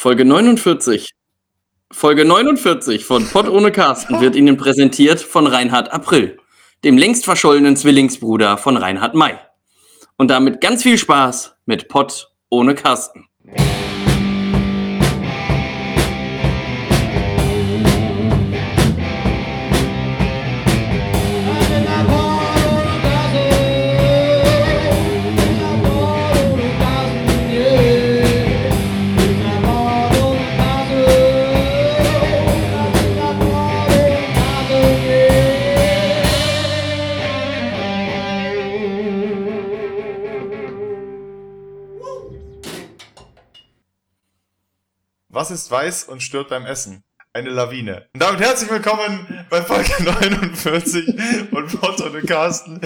Folge 49. Folge 49 von Pott ohne Carsten wird Ihnen präsentiert von Reinhard April, dem längst verschollenen Zwillingsbruder von Reinhard May. Und damit ganz viel Spaß mit Pott ohne Carsten. Was ist weiß und stört beim Essen? Eine Lawine. Und damit herzlich willkommen bei Folge 49 und Pott und Carsten.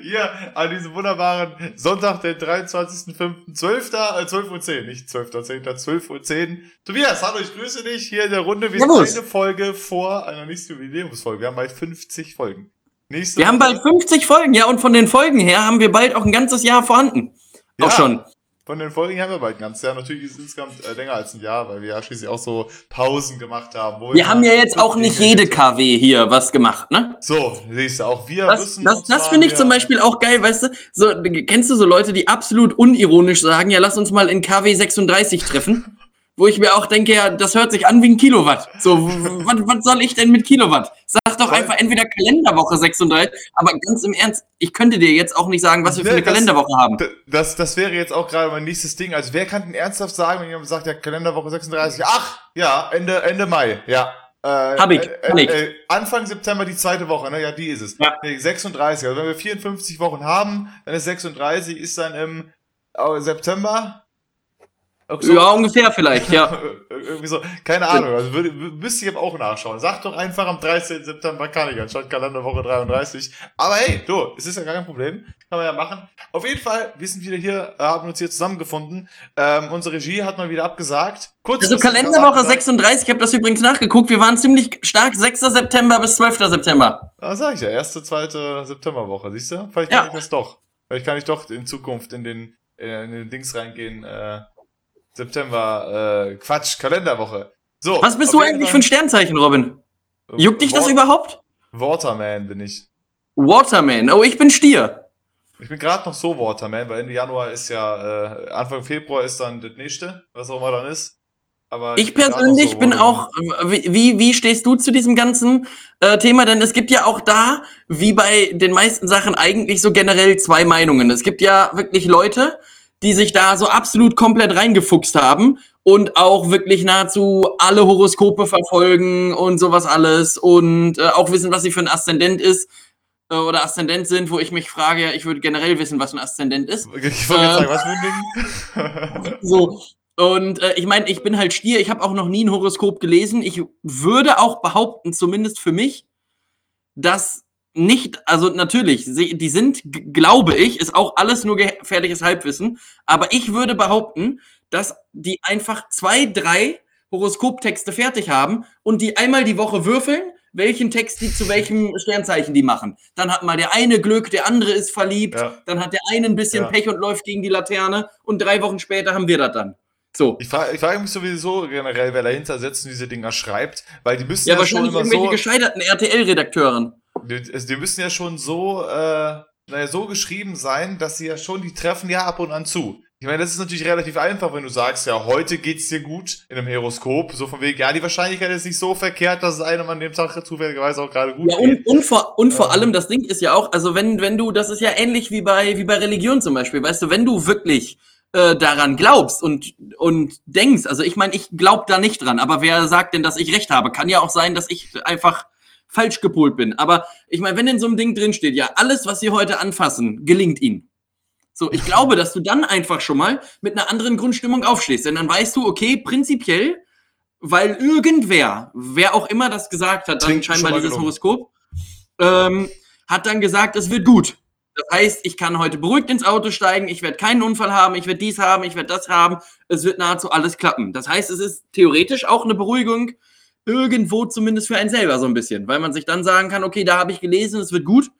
Hier an diesem wunderbaren Sonntag, den 23.05.12. 12 Uhr, nicht 12.10., 12.10 Uhr. Tobias, hallo, ich grüße dich hier in der Runde. Wir Servus. sind eine Folge vor einer nächsten Jubiläumsfolge. Wir haben bald 50 Folgen. Nächste Wir haben Woche- bald 50 Folgen, ja, und von den Folgen her haben wir bald auch ein ganzes Jahr vorhanden. Ja. Auch schon. Von den Folgen haben wir bald ein ganzes Jahr. Natürlich ist es insgesamt äh, länger als ein Jahr, weil wir ja schließlich auch so Pausen gemacht haben. wo Wir haben ja jetzt auch nicht jede KW hier was gemacht, ne? So, siehst du, auch wir Das, müssen das, das finde ich zum Beispiel auch geil, weißt du? So, kennst du so Leute, die absolut unironisch sagen, ja, lass uns mal in KW 36 treffen? Wo ich mir auch denke, ja, das hört sich an wie ein Kilowatt. So, was soll ich denn mit Kilowatt? Doch einfach entweder Kalenderwoche 36, aber ganz im Ernst, ich könnte dir jetzt auch nicht sagen, was wir für Nee, eine das- Kalenderwoche haben. Das, das wäre jetzt auch gerade mein nächstes Ding. Also wer kann denn ernsthaft sagen, wenn jemand sagt, ja, Kalenderwoche 36, ach, ja, Ende, Ende Mai, ja. Äh, Hab ich, äh, kann ich. Äh, Anfang September die zweite Woche, ne? Ja, die ist es. Ja. Nee, 36. Also wenn wir 54 Wochen haben, dann ist 36, ist dann im äh, September. Oktober? Ja, ungefähr vielleicht, ja. Irgendwie so, keine Ahnung, also würde, müsste ich aber auch nachschauen. Sag doch einfach am 13. September kann ich, anstatt Kalenderwoche 33. Aber hey, du, es ist ja gar kein Problem. Kann man ja machen. Auf jeden Fall, wir sind wieder hier, äh, haben uns hier zusammengefunden. Ähm, unsere Regie hat mal wieder abgesagt. Kurz Also Kalenderwoche 36, ich habe das übrigens nachgeguckt, wir waren ziemlich stark 6. September bis 12. September. Ah, sag ich ja, erste, zweite Septemberwoche, siehst du? Vielleicht Ja. kann ich das doch. Vielleicht kann ich doch in Zukunft in den, äh, in den Dings reingehen, äh, September, äh, Quatsch, Kalenderwoche. So. Was bist du eigentlich für ein Sternzeichen, Robin? Juckt dich das Wa- überhaupt? Waterman bin ich. Waterman. Oh, ich bin Stier. Ich bin gerade noch so Waterman, weil Ende Januar ist ja, äh, Anfang Februar ist dann das nächste, was auch immer dann ist. Aber Ich noch persönlich so bin auch, wie, wie, wie stehst du zu diesem ganzen äh, Thema? Denn es gibt ja auch da, wie bei den meisten Sachen, eigentlich so generell zwei Meinungen. Es gibt ja wirklich Leute, die sich da so absolut komplett reingefuchst haben und auch wirklich nahezu alle Horoskope verfolgen und sowas alles und äh, auch wissen, was sie für ein Aszendent ist äh, oder Aszendent sind, wo ich mich frage, ja, ich würde generell wissen, was ein Aszendent ist. Ich wollte Äh, sagen, was für ein Ding? So. Und äh, ich meine, ich bin halt Stier, ich habe auch noch nie ein Horoskop gelesen. Ich würde auch behaupten, zumindest für mich, dass nicht, also natürlich, die sind, glaube ich, ist auch alles nur gefährliches Halbwissen, aber ich würde behaupten, dass die einfach zwei, drei Horoskoptexte fertig haben und die einmal die Woche würfeln, welchen Text die zu welchem Sternzeichen die machen. Dann hat mal der eine Glück, der andere ist verliebt, Ja. dann hat der eine ein bisschen Ja. Pech und läuft gegen die Laterne und drei Wochen später haben wir das dann. So. Ich frage ich frage mich sowieso generell, wer dahinter sitzt und diese Dinger schreibt, weil die müssen Ja, ja, schon wahrscheinlich immer irgendwelche so, gescheiterten RTL-Redakteuren. Die, also die müssen ja schon so, äh, naja, so geschrieben sein, dass sie ja schon, die treffen ja ab und an zu. Ich meine, das ist natürlich relativ einfach, wenn du sagst, ja, heute geht's dir gut in einem Horoskop, so von wegen, ja, die Wahrscheinlichkeit ist nicht so verkehrt, dass es einem an dem Tag zufälligerweise auch gerade gut Ja, geht. und, und vor, und vor Ähm. allem, das Ding ist ja auch, also wenn, wenn du, das ist ja ähnlich wie bei, wie bei Religion zum Beispiel, weißt du, wenn du wirklich äh, daran glaubst und, und denkst, also ich meine, ich glaube da nicht dran, aber wer sagt denn, dass ich recht habe? Kann ja auch sein, dass ich einfach falsch gepolt bin. Aber ich meine, wenn in so einem Ding drin steht, ja, alles, was sie heute anfassen, gelingt ihnen. So, ich glaube, dass du dann einfach schon mal mit einer anderen Grundstimmung aufstehst. Denn dann weißt du, okay, prinzipiell, weil irgendwer, wer auch immer das gesagt hat, dann Klingt scheinbar dieses gelungen. Horoskop, ähm, hat dann gesagt, es wird gut. Das heißt, ich kann heute beruhigt ins Auto steigen, ich werde keinen Unfall haben, ich werde dies haben, ich werde das haben. Es wird nahezu alles klappen. Das heißt, es ist theoretisch auch eine Beruhigung, irgendwo zumindest für einen selber so ein bisschen, weil man sich dann sagen kann, okay, da habe ich gelesen, es wird gut.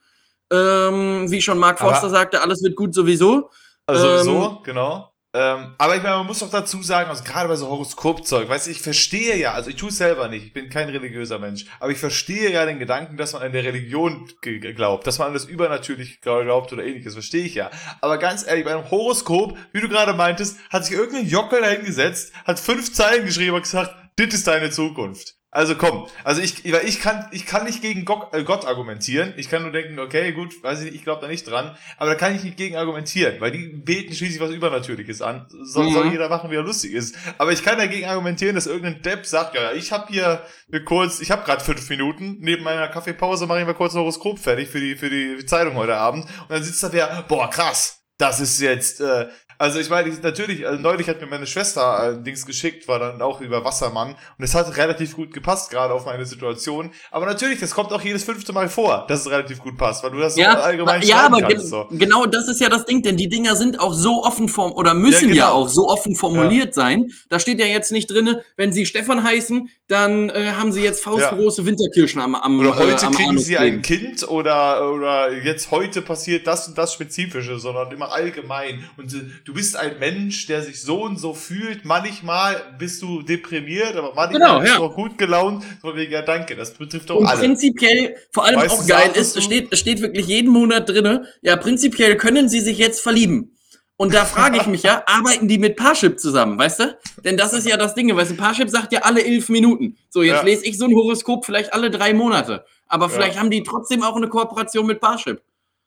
Ähm, wie schon Mark Aber- Forster sagte, alles wird gut sowieso. Also Ähm, sowieso, genau. Äh, Ähm, aber ich meine, man muss doch dazu sagen, also gerade bei so Horoskopzeug, weißt du, ich verstehe ja, also ich tue es selber nicht, ich bin kein religiöser Mensch, aber ich verstehe ja den Gedanken, dass man an der Religion glaubt, dass man an das Übernatürliche glaubt oder ähnliches, verstehe ich ja. Aber ganz ehrlich, bei einem Horoskop, wie du gerade meintest, hat sich irgendein Jockel dahingesetzt, hat fünf Zeilen geschrieben und gesagt, das ist deine Zukunft. Also komm, also ich, ich kann, ich kann nicht gegen Gott, äh, Gott argumentieren. Ich kann nur denken, okay, gut, weiß ich nicht, ich glaube da nicht dran. Aber da kann ich nicht gegen argumentieren, weil die beten schließlich was Übernatürliches an. Soll, mhm. soll jeder machen, wie er lustig ist. Aber ich kann dagegen argumentieren, dass irgendein Depp sagt, ja, ich habe hier kurz, ich habe gerade fünf Minuten, neben meiner Kaffeepause mache ich mal kurz ein Horoskop fertig für die, für die Zeitung heute Abend. Und dann sitzt da wer, boah, krass, das ist jetzt, äh, also ich meine, natürlich, also neulich hat mir meine Schwester ein Dings geschickt, war dann auch über Wassermann und es hat relativ gut gepasst, gerade auf meine Situation. Aber natürlich, das kommt auch jedes fünfte Mal vor, dass es relativ gut passt, weil du das ja, so allgemein Ja, aber kannst, ge so. genau das ist ja das Ding, denn die Dinger sind auch so offen form oder müssen ja, genau. ja auch so offen formuliert ja. sein. Da steht ja jetzt nicht drinne, wenn sie Stefan heißen, dann äh, haben sie jetzt faustgroße ja. Winterkirschen am, am Oder heute äh, am kriegen Anus sie ein Kind oder, oder jetzt heute passiert das und das Spezifische, sondern immer allgemein. Und äh, du bist ein Mensch, der sich so und so fühlt. Manchmal bist du deprimiert, aber manchmal genau, bist ja. du auch gut gelaunt. Von wegen, ja, danke, das betrifft auch und alle. prinzipiell, vor allem weißt auch geil ist, es steht, steht wirklich jeden Monat drinne, ja, prinzipiell können sie sich jetzt verlieben. Und da frage ich mich ja, arbeiten die mit Parship zusammen, weißt du? Denn das ist ja das Ding, weißt du, Parship sagt ja alle elf Minuten. So, jetzt ja. lese ich so ein Horoskop vielleicht alle drei Monate. Aber vielleicht ja. haben die trotzdem auch eine Kooperation mit Parship.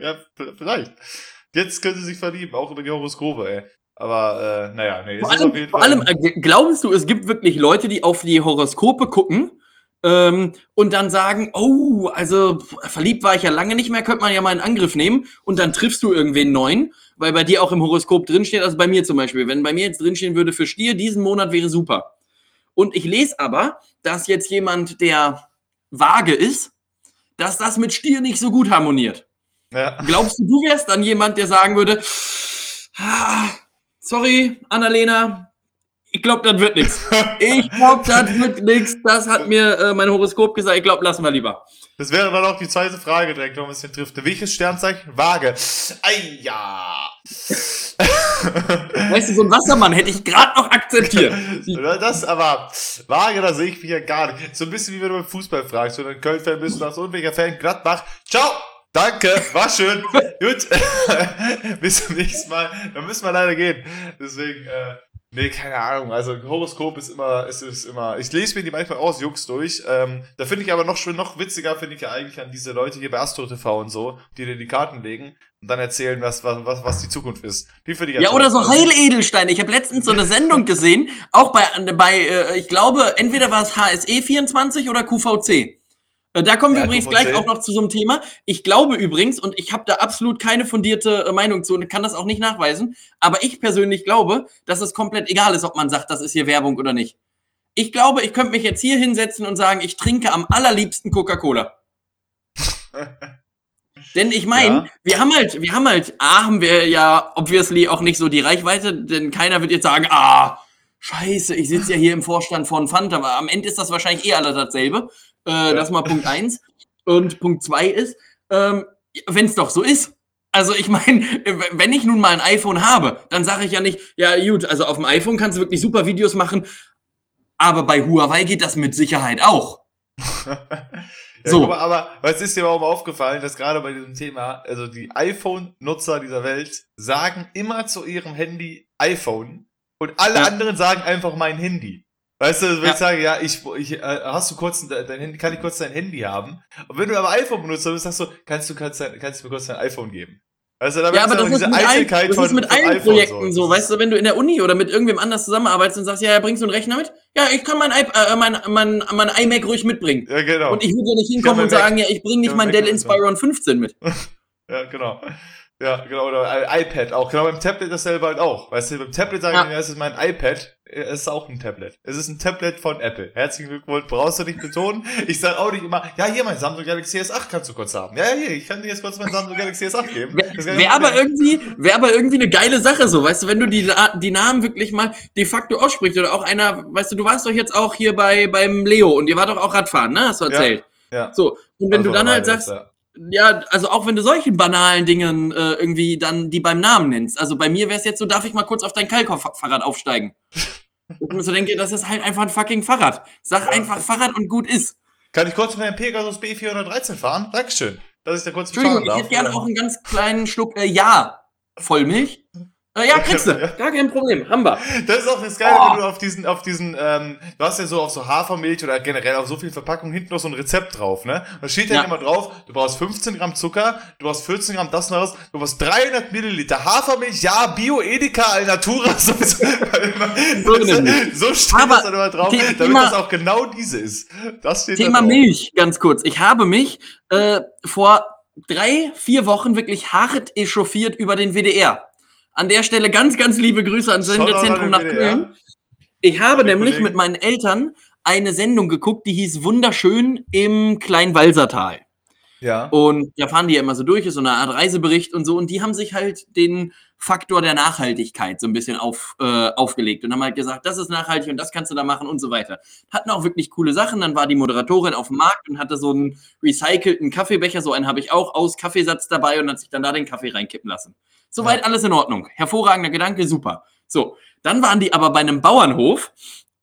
ja, vielleicht. Jetzt können sie sich verlieben, auch über die Horoskope, ey. Aber, äh, naja, nee. Vor allem, vor allem äh, glaubst du, es gibt wirklich Leute, die auf die Horoskope gucken ähm, und dann sagen, oh, also verliebt war ich ja lange nicht mehr, könnte man ja mal einen Angriff nehmen und dann triffst du irgendwen neuen, weil bei dir auch im Horoskop drinsteht, also bei mir zum Beispiel, wenn bei mir jetzt drinstehen würde für Stier, diesen Monat wäre super. Und ich lese aber, dass jetzt jemand, der vage ist, dass das mit Stier nicht so gut harmoniert. Ja. Glaubst du, du wärst dann jemand, der sagen würde, ah, sorry, Annalena, ich glaube, das wird nichts. Ich glaube, das wird nichts. Das hat mir äh, mein Horoskop gesagt. Ich glaube, lassen wir lieber. Das wäre dann auch die zweite Frage direkt, wenn man es hier trifft. Welches Sternzeichen? Waage. Ei, ja. weißt du, so ein Wassermann hätte ich gerade noch akzeptiert. das aber, Waage, da sehe ich mich ja gar nicht. So ein bisschen wie wenn du beim Fußball fragst, wenn du ein Köln-Fan bist und hast so welcher Fan Gladbach. Ciao! Danke, war schön. Gut. Bis zum nächsten Mal. Dann müssen wir leider gehen. Deswegen, äh, nee, keine Ahnung. Also Horoskop ist immer, es ist immer. Ich lese mir die manchmal aus, Jux durch. Ähm, da finde ich aber noch schon noch witziger, finde ich ja eigentlich an diese Leute hier bei Astro TV und so, die dir die Karten legen und dann erzählen, was, was, was, was die Zukunft ist. Die finde ich ja. Ja, oder so Heiledelsteine. Ich habe letztens so eine Sendung gesehen, auch bei, bei äh, ich glaube, entweder war es HSE 24 oder QVC. Äh, da kommen wir ja, übrigens gleich auch noch zu so einem Thema. Ich glaube übrigens, und ich habe da absolut keine fundierte äh, Meinung zu und kann das auch nicht nachweisen, aber ich persönlich glaube, dass es komplett egal ist, ob man sagt, das ist hier Werbung oder nicht. Ich glaube, ich könnte mich jetzt hier hinsetzen und sagen, ich trinke am allerliebsten Coca-Cola. denn ich meine, ja. wir haben halt, wir haben halt, A, haben wir ja obviously auch nicht so die Reichweite, denn keiner wird jetzt sagen, ah, scheiße, ich sitze ja hier im Vorstand von Fanta, aber am Ende ist das wahrscheinlich eh alle dasselbe. Äh, das ist mal Punkt eins. Und Punkt zwei ist, ähm, wenn es doch so ist. Also ich meine, wenn ich nun mal ein iPhone habe, dann sage ich ja nicht, ja gut, also auf dem iPhone kannst du wirklich super Videos machen, aber bei Huawei geht das mit Sicherheit auch. ja, so. Mal, aber was ist dir überhaupt aufgefallen, dass gerade bei diesem Thema, also die iPhone-Nutzer dieser Welt sagen immer zu ihrem Handy iPhone und alle ja. anderen sagen einfach mein Handy. Weißt du, wenn ja. ich sage, ja, ich, ich äh, hast du kurz dein Handy, kann ich kurz dein Handy haben? Und wenn du aber iPhone benutzt, dann sagst du, kannst du, kannst, kannst du mir kurz dein iPhone geben? Weißt du, ja, aber das ist, mit ein, das ist mit allen Projekten so. so. Weißt du, wenn du in der Uni oder mit irgendwem anders zusammenarbeitest und sagst, ja, ja, bringst du einen Rechner mit? Ja, ich kann mein, äh, mein, mein, mein iMac ruhig mitbringen. Ja, genau. Und ich würde ja nicht hinkommen und sagen, ja, ich bringe nicht mein Dell Inspiron 15 mit. ja, genau. Ja, genau, oder iPad auch. Genau, beim Tablet dasselbe halt auch. Weißt du, beim Tablet sagen ja. ja, es ist mein iPad. Es ist auch ein Tablet. Es ist ein Tablet von Apple. Herzlichen Glückwunsch, brauchst du nicht betonen. Ich sage auch nicht immer, ja, hier mein Samsung Galaxy S8 kannst du kurz haben. Ja, hier, ich kann dir jetzt kurz mein Samsung Galaxy S8 geben. Wäre aber irgendwie, wäre aber irgendwie eine geile Sache so, weißt du, wenn du die, die Namen wirklich mal de facto aussprichst oder auch einer, weißt du, du warst doch jetzt auch hier bei, beim Leo und ihr war doch auch Radfahren, ne, hast du erzählt. Ja. ja. So, und wenn also, du dann halt sagst, ja ja, also auch wenn du solchen banalen Dingen äh, irgendwie dann die beim Namen nennst. Also bei mir wäre es jetzt so, darf ich mal kurz auf dein Kalkhoff-Fahrrad aufsteigen? ich mir so denke, das ist halt einfach ein fucking Fahrrad. Sag ja. einfach Fahrrad und gut ist. Kann ich kurz mit einem Pegasus B413 fahren? Dankeschön. Dass ich da kurz Entschuldigung, ich hätte gerne auch einen ganz kleinen Schluck äh, Ja Vollmilch. Äh, ja, kriegst du. Gar kein Problem. Haben wir. Das ist auch das Geile, oh. wenn du auf diesen, auf diesen, ähm, du hast ja so auf so Hafermilch oder generell auf so viel Verpackung hinten noch so ein Rezept drauf, ne? Da steht ja, ja immer drauf, du brauchst 15 Gramm Zucker, du brauchst 14 Gramm das und das, du brauchst 300 Milliliter Hafermilch, ja, Bio, Edeka, Alnatura, so, so, so steht Aber das dann immer drauf, damit Thema, das auch genau diese ist. Das steht Thema Milch, ganz kurz. Ich habe mich, äh, vor drei, vier Wochen wirklich hart echauffiert über den WDR. An der Stelle ganz, ganz liebe Grüße ans Sendezentrum nach Köln. Ich habe nämlich mit meinen Eltern eine Sendung geguckt, die hieß Wunderschön im Kleinwalsertal. Ja. Und da fahren die ja immer so durch, ist so eine Art Reisebericht und so. Und die haben sich halt den Faktor der Nachhaltigkeit so ein bisschen auf, äh, aufgelegt und haben halt gesagt, das ist nachhaltig und das kannst du da machen und so weiter. Hatten auch wirklich coole Sachen. Dann war die Moderatorin auf dem Markt und hatte so einen recycelten Kaffeebecher, so einen habe ich auch, aus Kaffeesatz dabei und hat sich dann da den Kaffee reinkippen lassen. Soweit ja. alles in Ordnung. Hervorragender Gedanke, super. So, dann waren die aber bei einem Bauernhof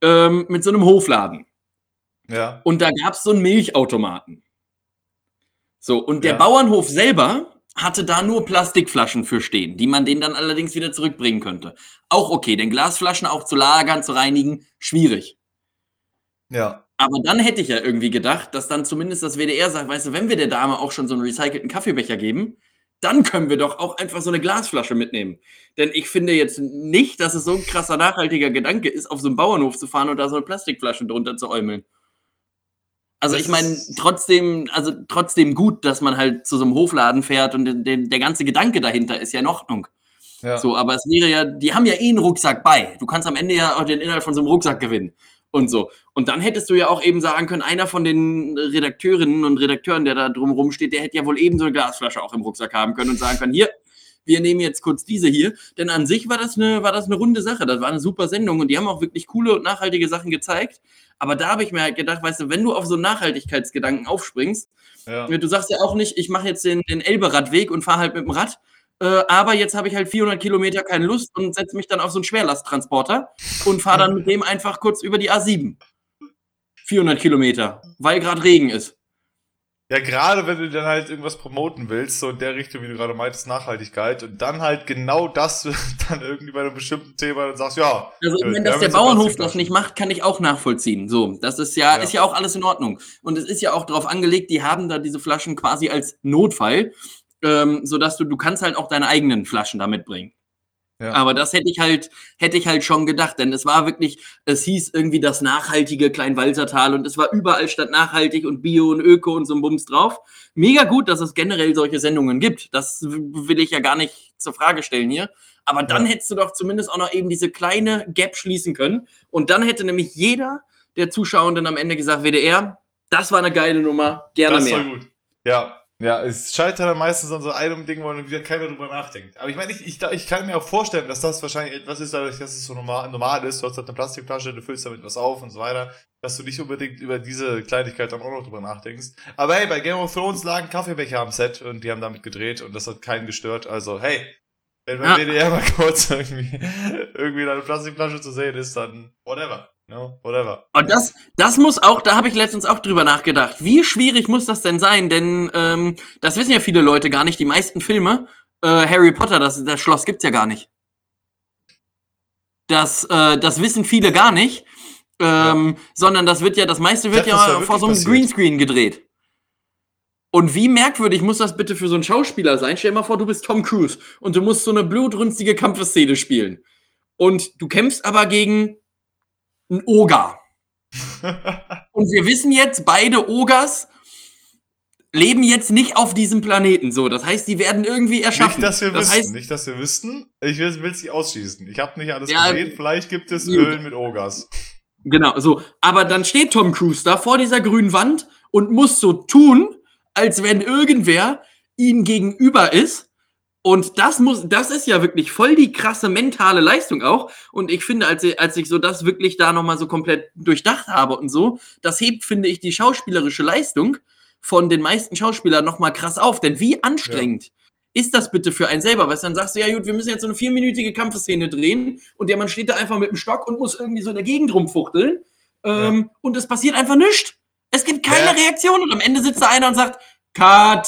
ähm, mit so einem Hofladen. Ja. Und da gab es so einen Milchautomaten. So, und der ja. Bauernhof selber hatte da nur Plastikflaschen für stehen, die man denen dann allerdings wieder zurückbringen könnte. Auch okay, denn Glasflaschen auch zu lagern, zu reinigen, schwierig. Ja. Aber dann hätte ich ja irgendwie gedacht, dass dann zumindest das WDR sagt, weißt du, wenn wir der Dame auch schon so einen recycelten Kaffeebecher geben, dann können wir doch auch einfach so eine Glasflasche mitnehmen. Denn ich finde jetzt nicht, dass es so ein krasser nachhaltiger Gedanke ist, auf so einen Bauernhof zu fahren und da so eine Plastikflasche drunter zu äumeln. Also ich meine, trotzdem, also trotzdem gut, dass man halt zu so einem Hofladen fährt und den, der ganze Gedanke dahinter ist ja in Ordnung. Ja. So, aber es wäre ja, die haben ja eh einen Rucksack bei. Du kannst am Ende ja auch den Inhalt von so einem Rucksack gewinnen und so. Und dann hättest du ja auch eben sagen können, einer von den Redakteurinnen und Redakteuren, der da drumherum steht, der hätte ja wohl eben so eine Glasflasche auch im Rucksack haben können und sagen können, hier, wir nehmen jetzt kurz diese hier. Denn an sich war das eine, war das eine runde Sache. Das war eine super Sendung und die haben auch wirklich coole und nachhaltige Sachen gezeigt. Aber da habe ich mir halt gedacht, weißt du, wenn du auf so einen Nachhaltigkeitsgedanken aufspringst, ja. du sagst ja auch nicht, ich mache jetzt den, den Elbe-Radweg und fahre halt mit dem Rad, äh, aber jetzt habe ich halt 400 Kilometer keine Lust und setze mich dann auf so einen Schwerlasttransporter und fahre dann mit dem einfach kurz über die A7. 400 Kilometer, weil gerade Regen ist. Ja, gerade wenn du dann halt irgendwas promoten willst, so in der Richtung, wie du gerade meintest, Nachhaltigkeit, und dann halt genau das dann irgendwie bei einem bestimmten Thema dann sagst, ja. Also, wenn das der Bauernhof das nicht macht, kann ich auch nachvollziehen. So, das ist ja, ja, ist ja auch alles in Ordnung. Und es ist ja auch darauf angelegt, die haben da diese Flaschen quasi als Notfall ähm, sodass du, du kannst halt auch deine eigenen Flaschen da mitbringen. Ja. Aber das hätte ich halt, hätte ich halt schon gedacht, denn es war wirklich, es hieß irgendwie das nachhaltige Kleinwalsertal und es war überall statt nachhaltig und Bio und Öko und so ein Bums drauf. Mega gut, dass es generell solche Sendungen gibt. Das will ich ja gar nicht zur Frage stellen hier. Aber dann ja. hättest du doch zumindest auch noch eben diese kleine Gap schließen können. Und dann hätte nämlich jeder der Zuschauenden am Ende gesagt, WDR, das war eine geile Nummer, gerne das mehr. War gut. Ja, ja, es scheitert dann meistens an so einem Ding, wo dann wieder keiner drüber nachdenkt. Aber ich meine, ich, ich, ich kann mir auch vorstellen, dass das wahrscheinlich etwas ist, dadurch, dass es so normal, normal ist. Du hast halt eine Plastikflasche, du füllst damit was auf und so weiter, dass du nicht unbedingt über diese Kleinigkeit dann auch noch drüber nachdenkst. Aber hey, bei Game of Thrones lagen Kaffeebecher am Set und die haben damit gedreht und das hat keinen gestört. Also, hey, wenn bei ja. WDR mal kurz irgendwie, irgendwie eine Plastikflasche zu sehen ist, dann whatever. No, whatever. Und das, das muss auch, da habe ich letztens auch drüber nachgedacht. Wie schwierig muss das denn sein? Denn ähm, das wissen ja viele Leute gar nicht. Die meisten Filme, äh, Harry Potter, das, das Schloss gibt's ja gar nicht. Das, äh, das wissen viele gar nicht. Ähm, ja. Sondern das wird ja, das meiste wird dachte, ja vor so einem passiert. Greenscreen gedreht. Und wie merkwürdig muss das bitte für so einen Schauspieler sein? Stell dir mal vor, du bist Tom Cruise und du musst so eine blutrünstige Kampfeszene spielen. Und du kämpfst aber gegen ein Oger. Und wir wissen jetzt, beide Ogers leben jetzt nicht auf diesem Planeten. So, das heißt, die werden irgendwie erschaffen. Nicht, dass wir das wissen. Heißt, nicht, dass wir wüssten. Ich will es nicht ausschließen. Ich habe nicht alles ja, gesehen. Vielleicht gibt es Öl mit Ogers. Genau, so. Aber dann steht Tom Cruise da vor dieser grünen Wand und muss so tun, als wenn irgendwer ihm gegenüber ist und das muss, das ist ja wirklich voll die krasse mentale Leistung auch. Und ich finde, als, als ich so das wirklich da nochmal so komplett durchdacht habe und so, das hebt, finde ich, die schauspielerische Leistung von den meisten Schauspielern nochmal krass auf. Denn wie anstrengend ist das bitte für einen selber? Du, dann sagst du, ja gut, wir müssen jetzt so eine vierminütige Kampfszene drehen und der Mann steht da einfach mit dem Stock und muss irgendwie so in der Gegend rumfuchteln. Ähm, Und es passiert einfach nichts. Es gibt keine Ja. Reaktion und am Ende sitzt da einer und sagt, Cut,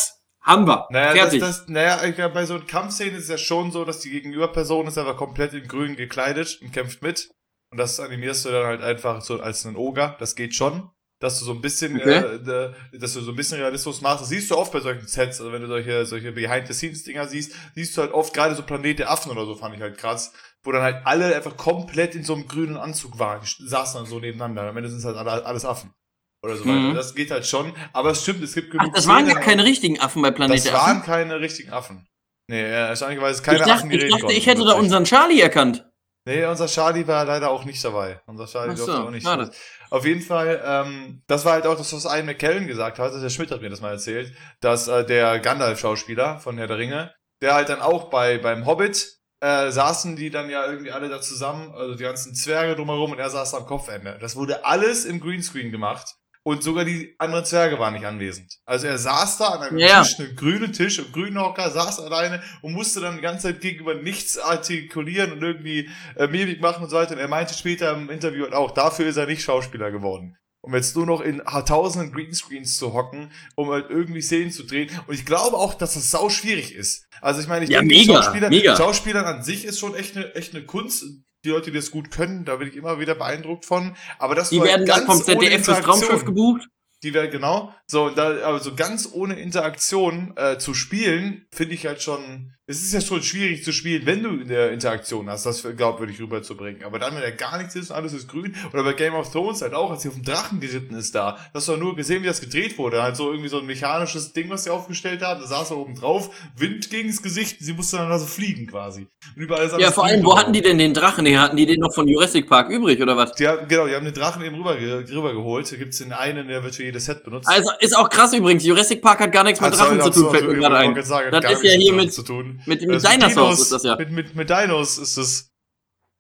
haben wir. Naja, das, Fertig. das, naja, ich glaub, bei so einer Kampfszene ist es ja schon so, dass die Gegenüberperson ist einfach komplett in grün gekleidet und kämpft mit. Und das animierst du dann halt einfach so als einen Oger. Das geht schon. Dass du so ein bisschen, Okay. äh, dass du so ein bisschen Realismus machst. Das siehst du oft bei solchen Sets, also wenn du solche, solche Behind-the-Scenes-Dinger siehst, siehst du halt oft gerade so Planet der Affen oder so, fand ich halt krass. Wo dann halt alle einfach komplett in so einem grünen Anzug waren. Die saßen dann so nebeneinander. Am Ende sind es halt alle, alles Affen. Oder so Mhm. weiter. Das geht halt schon. Aber es stimmt, es gibt genug Ach, das waren Szenen, gar keine richtigen Affen bei Planet das der waren Affen. keine richtigen Affen. Nee, äh, erstaunlicherweise keine Ich dachte, Affen, die ich, dachte, konnten, ich hätte da plötzlich. unseren Charlie erkannt. Nee, unser Charlie war leider auch nicht dabei. Unser Charlie so, durfte auch nicht. schade. Auf jeden Fall, ähm, das war halt auch das, was Ian McKellen gesagt hat. Der Schmidt hat mir das mal erzählt, dass äh, der Gandalf-Schauspieler von Herr der Ringe, der halt dann auch bei beim Hobbit äh, saßen die dann ja irgendwie alle da zusammen, also die ganzen Zwerge drumherum und er saß am Kopfende. Das wurde alles im Greenscreen gemacht. Und sogar die anderen Zwerge waren nicht anwesend. Also er saß da an einem Ja. Tisch, einem grünen Tisch, im grünen Hocker, saß alleine und musste dann die ganze Zeit gegenüber nichts artikulieren und irgendwie äh, Mimik machen und so weiter. Und er meinte später im Interview halt auch, dafür ist er nicht Schauspieler geworden. Um jetzt nur noch in tausenden Greenscreens zu hocken, um halt irgendwie Szenen zu drehen. Und ich glaube auch, dass das sau schwierig ist. Also ich meine, ich Ja, denke, mega, Schauspieler, mega. Schauspielern an sich ist schon echt eine, echt eine Kunst. Die Leute, die das gut können, da bin ich immer wieder beeindruckt von. Aber das Die werden dann ganz vom ZDF fürs. Traumschiff gebucht. Die wäre genau. So, da, aber so ganz ohne Interaktion äh, zu spielen, finde ich halt schon. Es ist ja schon schwierig zu spielen, wenn du in der Interaktion hast, das glaubwürdig rüberzubringen. Aber dann, wenn da gar nichts ist und alles ist grün, oder bei Game of Thrones halt auch, als sie auf dem Drachen geritten ist da, hast du nur gesehen, wie das gedreht wurde. Halt so irgendwie so ein mechanisches Ding, was sie aufgestellt haben, da saß er oben drauf, Wind gegens Gesicht, sie musste dann da so fliegen quasi. Und überall ist Ja, vor allem, wo hatten die denn den Drachen her? Hatten die den noch von Jurassic Park übrig oder was? Die haben, genau, die haben den Drachen eben rüber, rübergeholt. Da gibt's den einen, der wird für jedes Set benutzt. Also ist auch krass übrigens. Jurassic Park hat gar nichts mit Drachen zu tun, fällt mir gerade ein. Das ist ja hier damit mit- zu tun. Mit, mit Also Dinosaurs Dinos- ist das ja. Mit, mit, mit Dinos ist es.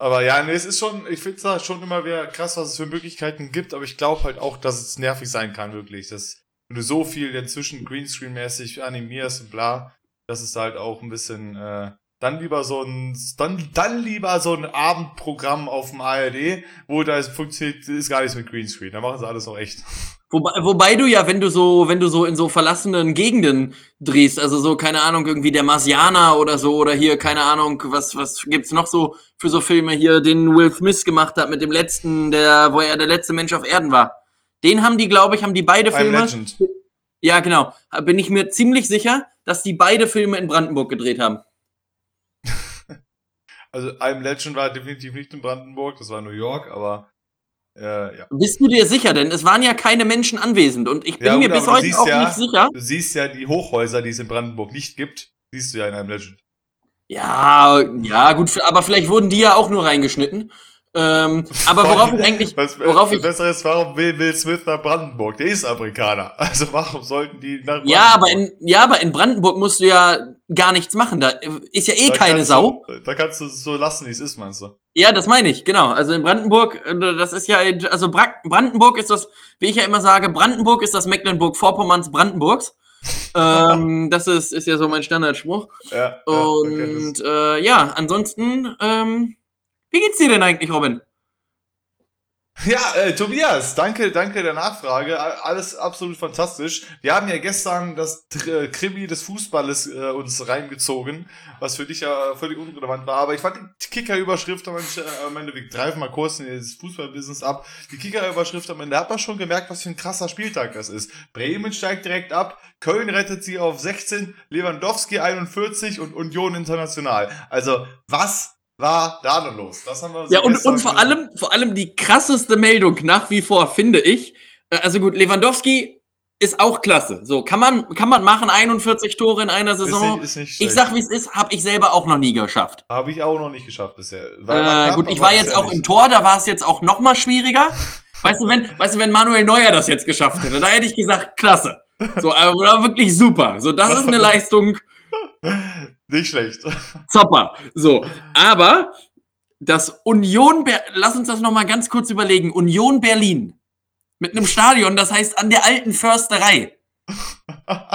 Aber ja, nee, es ist schon, ich finde da schon immer wieder krass, was es für Möglichkeiten gibt, aber ich glaube halt auch, dass es nervig sein kann, wirklich. Dass, wenn du so viel inzwischen Greenscreen-mäßig animierst und bla, dass es halt auch ein bisschen, äh, dann lieber so ein, dann, dann lieber so ein Abendprogramm auf dem ARD, wo da es funktioniert, ist gar nichts mit Greenscreen. Da machen sie alles noch echt. Wobei, wobei du ja, wenn du so, wenn du so in so verlassenen Gegenden drehst, also so, keine Ahnung, irgendwie der Marsianer oder so, oder hier, keine Ahnung, was, was gibt's noch so für so Filme hier, den Will Smith gemacht hat mit dem letzten, der, wo er der letzte Mensch auf Erden war. Den haben die, glaube ich, haben die beide I'm Filme. Legend. Ja, genau. Bin ich mir ziemlich sicher, dass die beide Filme in Brandenburg gedreht haben. Also I'm Legend war definitiv nicht in Brandenburg, das war New York, aber äh, ja. Bist du dir sicher? Denn es waren ja keine Menschen anwesend und ich bin Ja, mir bis heute auch ja- nicht sicher. Du siehst ja die Hochhäuser, die es in Brandenburg nicht gibt, siehst du ja in einem Legend. Ja, ja, gut, aber vielleicht wurden die ja auch nur reingeschnitten. Ähm, aber worauf ich eigentlich, Was worauf ich, besser ist, warum will Will Smith nach Brandenburg? Der ist Amerikaner. Also warum sollten die nach Brandenburg? ja, aber in, ja, aber in Brandenburg musst du ja gar nichts machen. Da ist ja eh Da keine Sau. Du, da kannst du es so lassen, wie es ist, meinst du? Ja, das meine ich, genau. Also in Brandenburg, äh, das ist ja, also Bra Brandenburg ist das, wie ich ja immer sage, Brandenburg ist das Mecklenburg-Vorpommerns Brandenburgs. ähm, das ist, ist ja so mein Standardspruch. Ja, ja, okay, Und äh, ja, ansonsten, ähm, wie geht's dir denn eigentlich, Robin? Ja, äh, Tobias, danke, danke der Nachfrage. Alles absolut fantastisch. Wir haben ja gestern das äh, Krimi des Fußballes äh, uns reingezogen, was für dich ja völlig unrelevant war. Aber ich fand die Kicker-Überschrift am Ende, äh, am Ende, wir greifen mal kurz in das Fußballbusiness ab. Die Kicker-Überschrift am Ende hat man schon gemerkt, was für ein krasser Spieltag das ist. Bremen steigt direkt ab, Köln rettet sie auf 16, Lewandowski 41 und Union International. Also, was war da denn los? Das haben wir so Ja, und, und vor allem, vor allem die krasseste Meldung nach wie vor, finde ich. Äh, Also gut, Lewandowski ist auch klasse. So, kann man, kann man machen, 41 Tore in einer Ist Saison. nicht, ist nicht Ich sag, wie es ist, habe ich selber auch noch nie geschafft. Habe ich auch noch nicht geschafft bisher. Äh, gut, ich war jetzt auch im. Tor, da war es jetzt auch noch mal schwieriger. Weißt du, wenn, weißt du, wenn Manuel Neuer das jetzt geschafft hätte, da hätte ich gesagt, klasse. So, aber wirklich super. So, das ist eine Leistung, Nicht schlecht. Zopper. So, aber das Union, Ber lass uns das noch mal ganz kurz überlegen. Union Berlin mit einem Stadion, das heißt an der alten Försterei.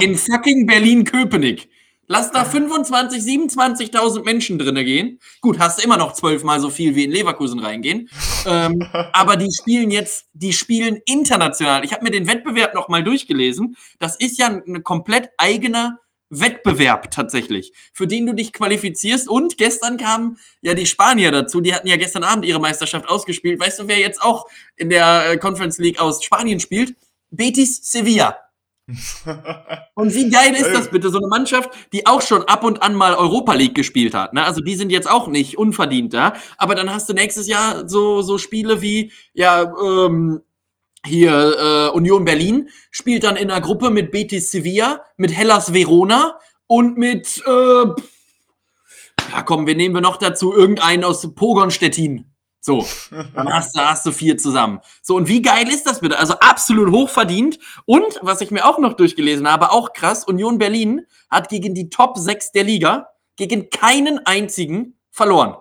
in fucking Berlin-Köpenick. Lass da 25, 27.000 Menschen drinne gehen. Gut, hast du immer noch zwölfmal so viel wie in Leverkusen reingehen. ähm, aber die spielen jetzt, die spielen international. Ich habe mir den Wettbewerb noch mal durchgelesen. Das ist ja ein komplett eigener Wettbewerb tatsächlich, für den du dich qualifizierst. Und gestern kamen ja die Spanier dazu. Die hatten ja gestern Abend ihre Meisterschaft ausgespielt. Weißt du, wer jetzt auch in der äh, Conference League aus Spanien spielt? Betis Sevilla. Und wie geil ist das bitte, so eine Mannschaft, die auch schon ab und an mal Europa League gespielt hat. Ne? Also die sind jetzt auch nicht unverdient da. Aber dann hast du nächstes Jahr so, so Spiele wie, ja, ähm, hier äh, Union Berlin spielt dann in einer Gruppe mit Betis Sevilla, mit Hellas Verona und mit, äh, ja komm, wir nehmen wir noch dazu irgendeinen aus Pogon Stettin. So, dann hast du, hast du vier zusammen. So, und wie geil ist das bitte? Also absolut hochverdient. Und, was ich mir auch noch durchgelesen habe, auch krass, Union Berlin hat gegen die Top 6 der Liga, gegen keinen einzigen verloren.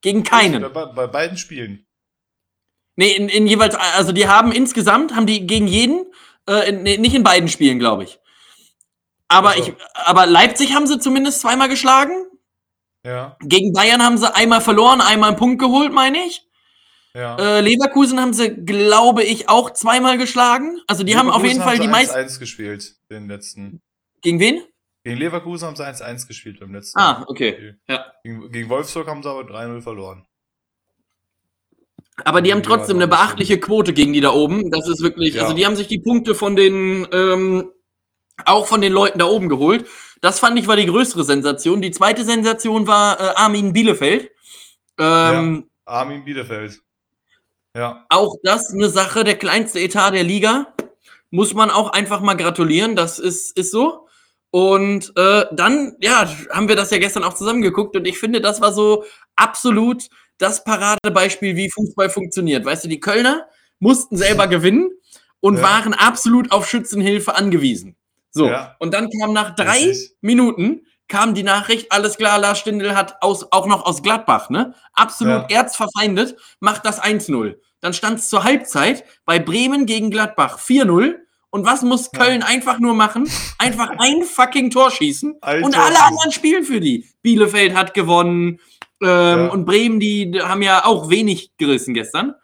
Gegen keinen. Bei, bei beiden Spielen. Nee, in, in jeweils, also die haben insgesamt, haben die gegen jeden, äh, in, nee, nicht in beiden Spielen, glaube ich. Aber, also. ich, aber Leipzig haben sie zumindest zweimal geschlagen. Ja. Gegen Bayern haben sie einmal verloren, einmal einen Punkt geholt, meine ich. Ja. Äh, Leverkusen haben sie, glaube ich, auch zweimal geschlagen. Also die haben auf jeden Fall die meisten. 1-1 gespielt, den letzten. Gegen wen? Gegen Leverkusen haben sie 1-1 gespielt beim letzten. Ah, okay. Spiel. Ja. Gegen, gegen Wolfsburg haben sie aber 3-0 verloren. Aber die haben trotzdem eine beachtliche Quote gegen die da oben. Das ist wirklich, ja. also die haben sich die Punkte von den, ähm, auch von den Leuten da oben geholt. Das fand ich war die größere Sensation. Die zweite Sensation war äh, Armin Bielefeld. Ähm, ja, Armin Bielefeld. Ja. Auch das eine Sache, der kleinste Etat der Liga. Muss man auch einfach mal gratulieren. Das ist, ist so. Und äh, dann, ja, haben wir das ja gestern auch zusammengeguckt und ich finde, das war so absolut das Paradebeispiel, wie Fußball funktioniert. Weißt du, die Kölner mussten selber gewinnen und ja. waren absolut auf Schützenhilfe angewiesen. So, ja. und dann kam nach drei. Minuten kam die Nachricht, alles klar, Lars Stindl hat aus, auch noch aus Gladbach, ne? Absolut ja. erzverfeindet, macht das 1-0. Dann stand es zur Halbzeit bei Bremen gegen Gladbach 4-0. Und was muss Köln ja. einfach nur machen? Einfach ein fucking Tor schießen Alter. und alle anderen spielen für die. Bielefeld hat gewonnen ähm, ja. und Bremen, die haben ja auch wenig gerissen gestern.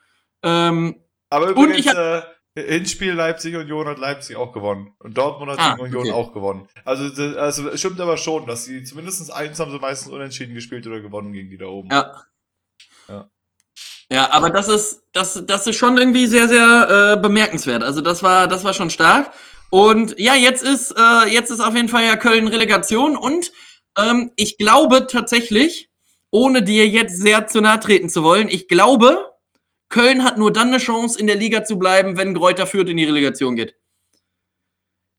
Ähm, Aber übrigens, und ich hab, äh, Hinspiel Leipzig Union hat Leipzig auch gewonnen. Und Dortmund hat ah, Union okay. auch gewonnen. Also, das, also es stimmt aber schon, dass sie zumindest eins haben sie meistens unentschieden gespielt oder gewonnen gegen die da oben. Ja. Ja, ja aber das ist, das, das ist schon irgendwie sehr, sehr äh, bemerkenswert. Also das war, das war schon stark. Und ja, jetzt ist, äh, jetzt ist auf jeden Fall ja Köln Relegation und ähm, ich glaube tatsächlich, ohne dir jetzt sehr zu nahe treten zu wollen, ich glaube, Köln hat nur dann eine Chance, in der Liga zu bleiben, wenn Gräuter Fürth in die Relegation geht.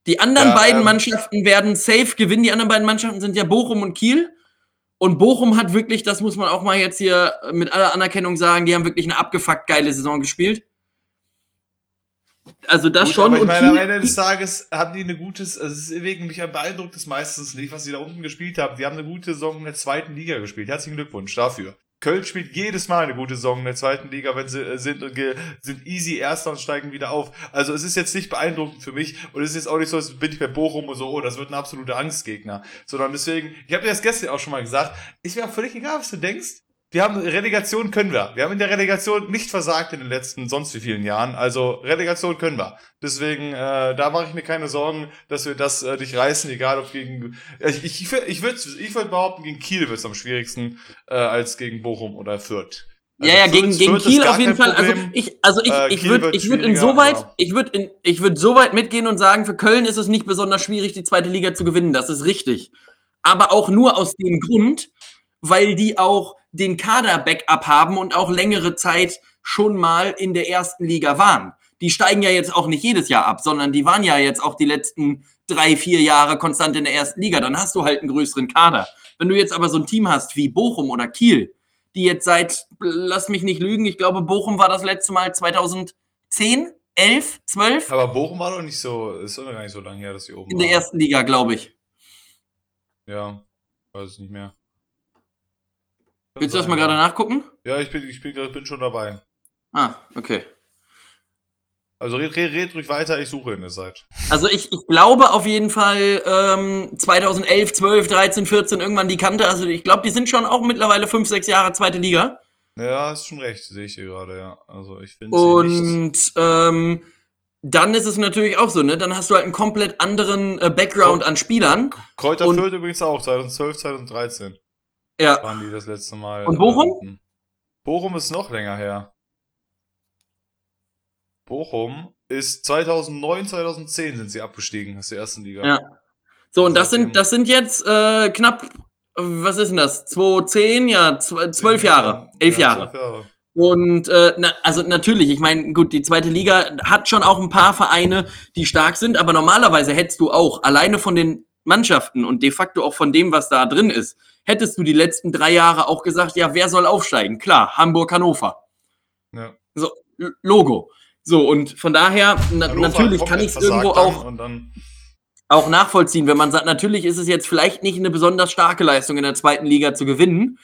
Die anderen ja, beiden ähm, Mannschaften werden safe gewinnen. Die anderen beiden Mannschaften sind ja Bochum und Kiel. Und Bochum hat wirklich, das muss man auch mal jetzt hier mit aller Anerkennung sagen, die haben wirklich eine abgefuckt geile Saison gespielt. Also das Gut, schon. Aber ich meine, am Ende des Tages haben die eine gute, also es ist wegen mich beeindruckt es meistens nicht, was sie da unten gespielt haben. Die haben eine gute Saison in der zweiten Liga gespielt. Herzlichen Glückwunsch dafür. Köln spielt jedes Mal eine gute Saison in der zweiten Liga, wenn sie äh, sind und sind easy Erster und steigen wieder auf. Also es ist jetzt nicht beeindruckend für mich und es ist jetzt auch nicht so, als bin ich bei Bochum und so, oh, das wird ein absoluter Angstgegner. Sondern deswegen, ich habe dir das gestern auch schon mal gesagt, ist mir auch völlig egal, was du denkst wir haben Relegation können wir. Wir haben in der Relegation nicht versagt in den letzten sonst wie vielen Jahren. Also Relegation können wir. Deswegen, äh, da mache ich mir keine Sorgen, dass wir das äh, dich reißen, egal ob gegen. Ich, ich, ich würde ich würd behaupten, gegen Kiel wird es am schwierigsten äh, als gegen Bochum oder Fürth. Also ja, ja, gegen, gegen Kiel auf jeden Fall. Also ich, also ich, äh, ich würde ich würd insoweit, ich würde in, ich würde so weit mitgehen und sagen, für Köln ist es nicht besonders schwierig, die zweite Liga zu gewinnen. Das ist richtig. Aber auch nur aus dem Grund, weil die auch den Kader-Backup haben und auch längere Zeit schon mal in der ersten Liga waren. Die steigen ja jetzt auch nicht jedes Jahr ab, sondern die waren ja jetzt auch die letzten drei, vier Jahre konstant in der ersten Liga. Dann hast du halt einen größeren Kader. Wenn du jetzt aber so ein Team hast wie Bochum oder Kiel, die jetzt seit, lass mich nicht lügen, ich glaube, Bochum war das letzte Mal 2010, 11, 12. Aber Bochum war doch nicht so, ist doch gar nicht so lange her, dass sie oben In der ersten Liga, glaube ich. Ja, weiß ich nicht mehr. Willst du das mal gerade nachgucken? Ja, ich bin, ich bin, bin schon dabei. Ah, okay. Also red, red, red ruhig weiter, ich suche in der Zeit. Also ich, ich glaube auf jeden Fall ähm, 2011, 12, 13, 14 irgendwann die Kante. Also ich glaube, die sind schon auch mittlerweile fünf, sechs Jahre zweite Liga. Ja, ist schon recht, sehe ich hier gerade, ja. Also ich finde Und ähm, dann ist es natürlich auch so, ne? Dann hast du halt einen komplett anderen äh, Background an Spielern. Kräuter Fürth übrigens auch, 2012, 2013 Ja. waren die das letzte Mal. Und Bochum? unten. Bochum ist noch länger her. Bochum ist 2009, 2010 sind sie abgestiegen aus der ersten Liga. Ja. So, und das sind, das sind jetzt äh, knapp, was ist denn das? 2010, ja, zw- zwölf Jahre, elf Ja, Jahre. Jahre. Und äh, na, also natürlich, ich meine, gut, die zweite Liga hat schon auch ein paar Vereine, die stark sind, aber normalerweise hättest du auch alleine von den Mannschaften und de facto auch von dem, was da drin ist, hättest du die letzten drei Jahre auch gesagt, ja, wer soll aufsteigen? Klar, Hamburg, Hannover. Ja. So, Logo. So, und von daher, na, natürlich kann ich es irgendwo auch auch nachvollziehen, wenn man sagt, natürlich ist es jetzt vielleicht nicht eine besonders starke Leistung in der zweiten Liga zu gewinnen,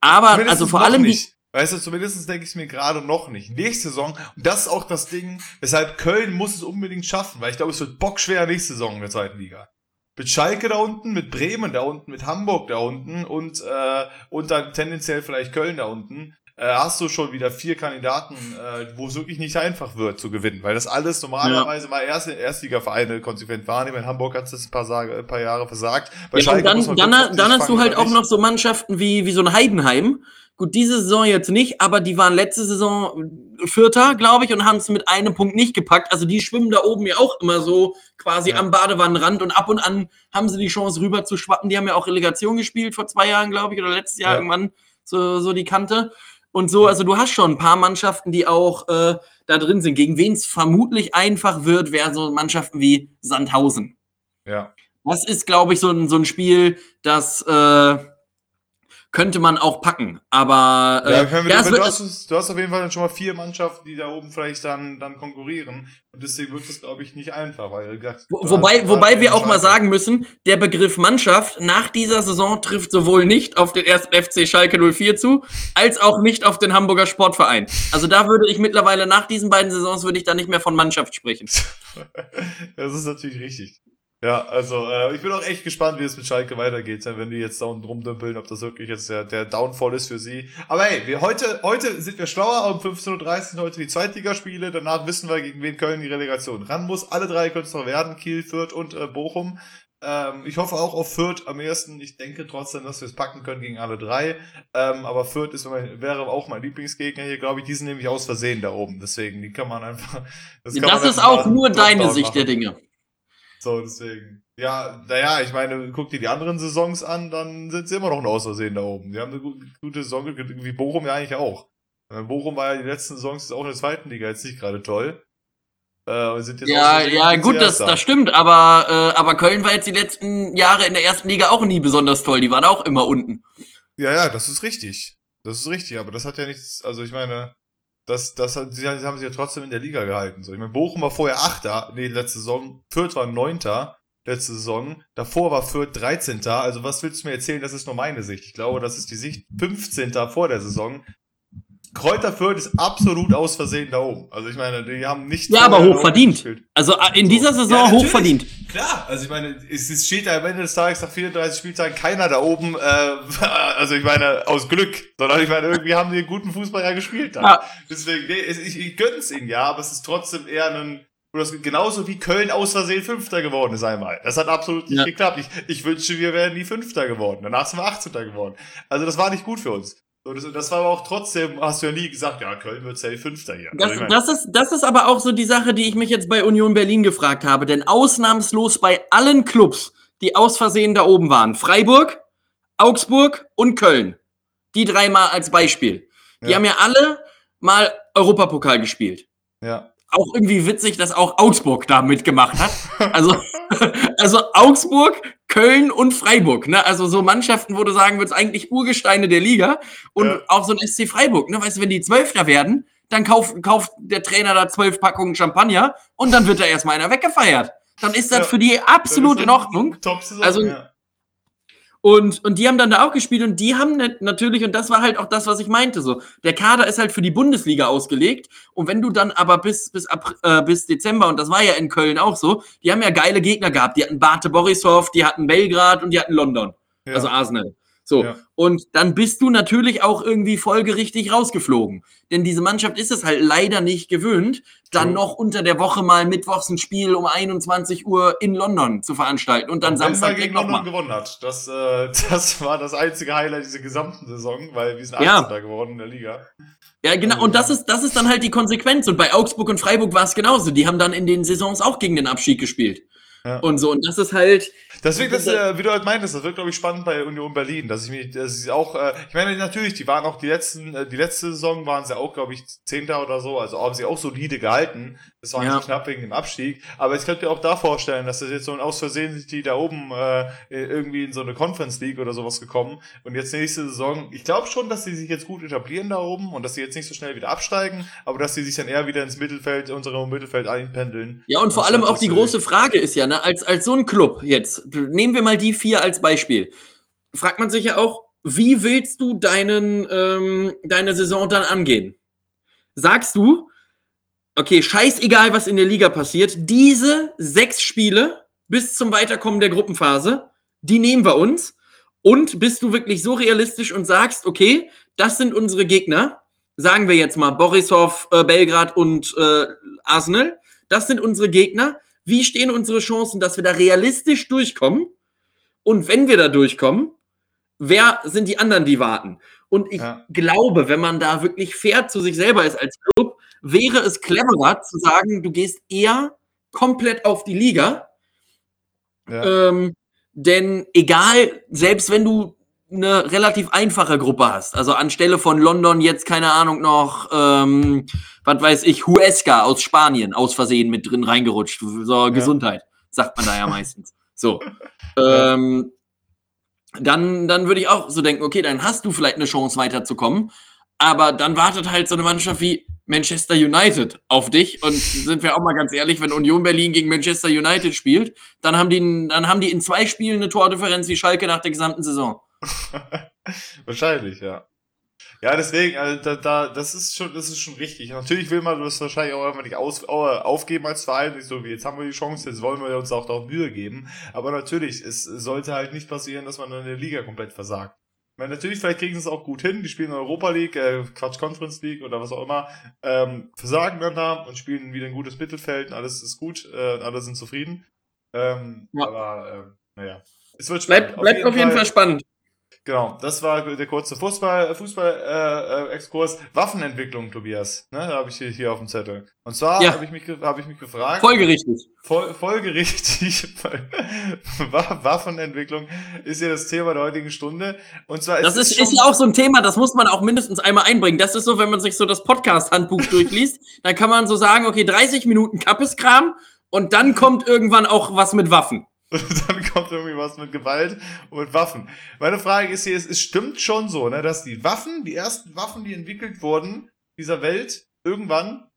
aber Zumindest also vor allem die, nicht. Weißt du, zumindest denke ich es mir gerade noch nicht. Nächste Saison, und das ist auch das Ding, weshalb Köln muss es unbedingt schaffen, weil ich glaube, es wird bockschwer nächste Saison in der zweiten Liga. Mit Schalke da unten, mit Bremen da unten, mit Hamburg da unten und, äh, und dann tendenziell vielleicht Köln da unten, äh, hast du schon wieder vier Kandidaten, äh, wo es wirklich nicht einfach wird zu gewinnen, weil das alles normalerweise mal erst Erstligavereine konsequent waren. In Hamburg hat es das ein paar, ein paar Jahre versagt. Bei Ja, und Schalke muss dann, man dann, dann hast du halt auch noch so Mannschaften wie, wie so ein Heidenheim. Gut, diese Saison jetzt nicht, aber die waren letzte Saison Vierter, glaube ich, und haben es mit einem Punkt nicht gepackt. Also die schwimmen da oben ja auch immer so quasi Ja. am Badewannenrand und ab und an haben sie die Chance rüber zu schwappen. Die haben ja auch Relegation gespielt vor zwei Jahren, glaube ich, oder letztes Jahr Ja. irgendwann so, so die Kante. Und so, also du hast schon ein paar Mannschaften, die auch äh, da drin sind. Gegen wen es vermutlich einfach wird, wären so Mannschaften wie Sandhausen. Ja. Das ist, glaube ich, so ein, so ein Spiel, das äh, könnte man auch packen. Aber äh, Ja, wir, ja, du, hast, du hast auf jeden Fall schon mal vier Mannschaften, die da oben vielleicht dann, dann konkurrieren. Und deswegen wird es, glaube ich, nicht einfach, weil gesagt, wo, wobei, wobei wir auch mal sagen müssen, der Begriff Mannschaft nach dieser Saison trifft sowohl nicht auf den ersten FC Schalke 04 zu, als auch nicht auf den Hamburger Sportverein. Also da würde ich mittlerweile nach diesen beiden Saisons würde ich da nicht mehr von Mannschaft sprechen. das ist natürlich richtig. Ja, also äh, ich bin auch echt gespannt, wie es mit Schalke weitergeht, wenn die jetzt da unten rumdümpeln, ob das wirklich jetzt der, der Downfall ist für sie. Aber hey, wir heute, heute sind wir schlauer, um 15.30 Uhr sind heute die Zweitligaspiele, danach wissen wir, gegen wen Köln die Relegation ran muss. Alle drei können es noch werden, Kiel, Fürth und äh, Bochum. Ähm, ich hoffe auch auf Fürth am ersten. Ich denke trotzdem, dass wir es packen können gegen alle drei. Ähm, aber Fürth ist, mein, wäre auch mein Lieblingsgegner hier, glaube ich. Die sind nämlich aus Versehen da oben. Deswegen, die kann man einfach. Das, kann man ist einfach auch nur deine Sicht machen. der Dinge. So, deswegen. Ja, naja, ich meine, guck dir die anderen Saisons an, dann sind sie immer noch ein Außersehen da oben. Die haben eine gute, gute Saison, wie Bochum ja eigentlich auch. Bochum war ja die letzten Saisons auch in der zweiten Liga jetzt nicht gerade toll. Äh, sind jetzt Ja, ja, gut, das, das stimmt, aber, äh, aber Köln war jetzt die letzten Jahre in der ersten Liga auch nie besonders toll. Die waren auch immer unten. Ja, ja, das ist richtig. Das ist richtig, aber das hat ja nichts, also ich meine, das, das sie haben sich ja trotzdem in der Liga gehalten. So, ich meine, Bochum war vorher Achter, nee, letzte Saison, Fürth war Neunter, letzte Saison, davor war Fürth 13. Also was willst du mir erzählen? Das ist nur meine Sicht. Ich glaube, das ist die Sicht 15. vor der Saison. Kräuter Fürth ist absolut aus Versehen da oben. Also ich meine, die haben nicht Ja, aber hochverdient. gespielt. Also äh, in dieser Saison Ja, natürlich. hochverdient. Klar, also ich meine, es, es steht ja am Ende des Tages nach 34 Spieltagen keiner da oben, äh, also ich meine, aus Glück, sondern ich meine, irgendwie haben die einen guten Fußball ja gespielt da. Ja. Deswegen, nee, ich, ich gönn's ihnen ja, aber es ist trotzdem eher ein, oder genauso wie Köln aus Versehen Fünfter geworden ist einmal. Das hat absolut nicht Ja. geklappt. Ich, ich wünschte, wir wären nie Fünfter geworden. Danach sind wir 18. geworden. Also das war nicht gut für uns. So, das, das war aber auch trotzdem, hast du ja nie gesagt, ja, Köln wird safe Fünfter hier. Das, Also das, ist, das ist aber auch so die Sache, die ich mich jetzt bei Union Berlin gefragt habe. Denn ausnahmslos bei allen Clubs, die aus Versehen da oben waren, Freiburg, Augsburg und Köln, die dreimal als Beispiel, die Ja. haben ja alle mal Europapokal gespielt. ja. Auch irgendwie witzig, dass auch Augsburg da mitgemacht hat. Also, also Augsburg, Köln und Freiburg. Ne? Also so Mannschaften, wo du sagen würdest, eigentlich Urgesteine der Liga. Und Ja. auch so ein SC Freiburg. Ne? Weißt du, wenn die Zwölfter werden, dann kauft, kauft der Trainer da zwölf Packungen Champagner und dann wird da erstmal einer weggefeiert. Dann ist das Ja. für die absolut in Ordnung. Top-Saison, Also- ja. Und, und die haben dann da auch gespielt und die haben natürlich, und das war halt auch das, was ich meinte, so, der Kader ist halt für die Bundesliga ausgelegt. Und wenn du dann aber bis, bis, ab, äh, bis Dezember, und das war ja in Köln auch so, die haben ja geile Gegner gehabt. Die hatten Bate Borisov, die hatten Belgrad und die hatten London. Ja. Also Arsenal. So. Ja. Und dann bist du natürlich auch irgendwie folgerichtig rausgeflogen. Denn diese Mannschaft ist es halt leider nicht gewöhnt, dann mhm. noch unter der Woche mal mittwochs ein Spiel um 21 Uhr in London zu veranstalten und dann und Samstag gegen London mal. gewonnen hat. Das, äh, das war das einzige Highlight dieser gesamten Saison, weil wir sind 18. Ja. geworden in der Liga. Ja, genau. Und das ist, das ist dann halt die Konsequenz. Und bei Augsburg und Freiburg war es genauso. Die haben dann in den Saisons auch gegen den Abschied gespielt. Ja. Und so. Und das ist halt, Deswegen, das, äh, wie du halt meintest, das wird, glaube ich, spannend bei Union Berlin, dass ich mich, dass ich auch, äh, ich meine, natürlich, die waren auch die letzten, äh, die letzte Saison waren sie auch, glaube ich, Zehnter oder so, also haben sie auch solide gehalten. Das war ja. nicht knapp wegen dem Abstieg. Aber ich könnte mir auch da vorstellen, dass das jetzt so ein aus Versehen sind die da oben äh, irgendwie in so eine Conference League oder sowas gekommen. Und jetzt nächste Saison, ich glaube schon, dass sie sich jetzt gut etablieren da oben und dass sie jetzt nicht so schnell wieder absteigen, aber dass sie sich dann eher wieder ins Mittelfeld, unsere Mittelfeld einpendeln. Ja, und vor allem auch die große Frage ist ja, ne, als, als so ein Club jetzt, nehmen wir mal die vier als Beispiel. Fragt man sich ja auch, wie willst du deinen, ähm, deine Saison dann angehen? Sagst du, okay, scheißegal, was in der Liga passiert, diese sechs Spiele bis zum Weiterkommen der Gruppenphase, die nehmen wir uns. Und bist du wirklich so realistisch und sagst, okay, das sind unsere Gegner, sagen wir jetzt mal Borisov, äh, Belgrad und äh, Arsenal, das sind unsere Gegner. Wie stehen unsere Chancen, dass wir da realistisch durchkommen? Und wenn wir da durchkommen, wer sind die anderen, die warten? Und ich ja. glaube, wenn man da wirklich fair zu sich selber ist als Club, wäre es cleverer zu sagen, du gehst eher komplett auf die Liga. Ja. Ähm, denn egal, selbst wenn du eine relativ einfache Gruppe hast, also anstelle von London jetzt, keine Ahnung, noch, ähm, was weiß ich, Huesca aus Spanien aus Versehen mit drin reingerutscht. So, ja. Gesundheit, sagt man da ja meistens. So. ähm, dann, dann würde ich auch so denken, okay, dann hast du vielleicht eine Chance weiterzukommen. Aber dann wartet halt so eine Mannschaft wie Manchester United auf dich. Und sind wir auch mal ganz ehrlich, wenn Union Berlin gegen Manchester United spielt, dann haben die, dann haben die in zwei Spielen eine Tordifferenz wie Schalke nach der gesamten Saison. Wahrscheinlich, ja. Ja, deswegen, also da, da, das ist schon, das ist schon richtig. Natürlich will man das wahrscheinlich auch einfach nicht aus, aufgeben als Verein, nicht so wie jetzt haben wir die Chance, jetzt wollen wir uns auch darauf Mühe geben. Aber natürlich, es sollte halt nicht passieren, dass man in der Liga komplett versagt. Meine, natürlich, vielleicht kriegen sie es auch gut hin. Die spielen in Europa League, äh, Quatsch, Conference League oder was auch immer, ähm, versagen dann da und spielen wieder ein gutes Mittelfeld und alles ist gut, äh, alle sind zufrieden. Ähm, ja. Aber, äh, naja. Es wird spannend. Bleibt, bleibt auf jeden, auf jeden Fall, Fall spannend. Genau, das war der kurze Fußball, Fußball äh, äh, Exkurs. Waffenentwicklung, Tobias. Ne, da habe ich hier, hier auf dem Zettel. Und zwar ja. habe ich mich habe ich mich gefragt. Folgerichtig. Fol folgerichtig. Waffenentwicklung ist ja das Thema der heutigen Stunde. Und zwar das ist, ist ja auch so ein Thema, das muss man auch mindestens einmal einbringen. Das ist so, wenn man sich so das Podcast-Handbuch durchliest, dann kann man so sagen, okay, 30 Minuten Kappeskram und dann kommt irgendwann auch was mit Waffen. Und dann kommt irgendwie was mit Gewalt und mit Waffen. Meine Frage ist hier, es, es stimmt schon so, ne, dass die Waffen, die ersten Waffen, die entwickelt wurden, dieser Welt, irgendwann,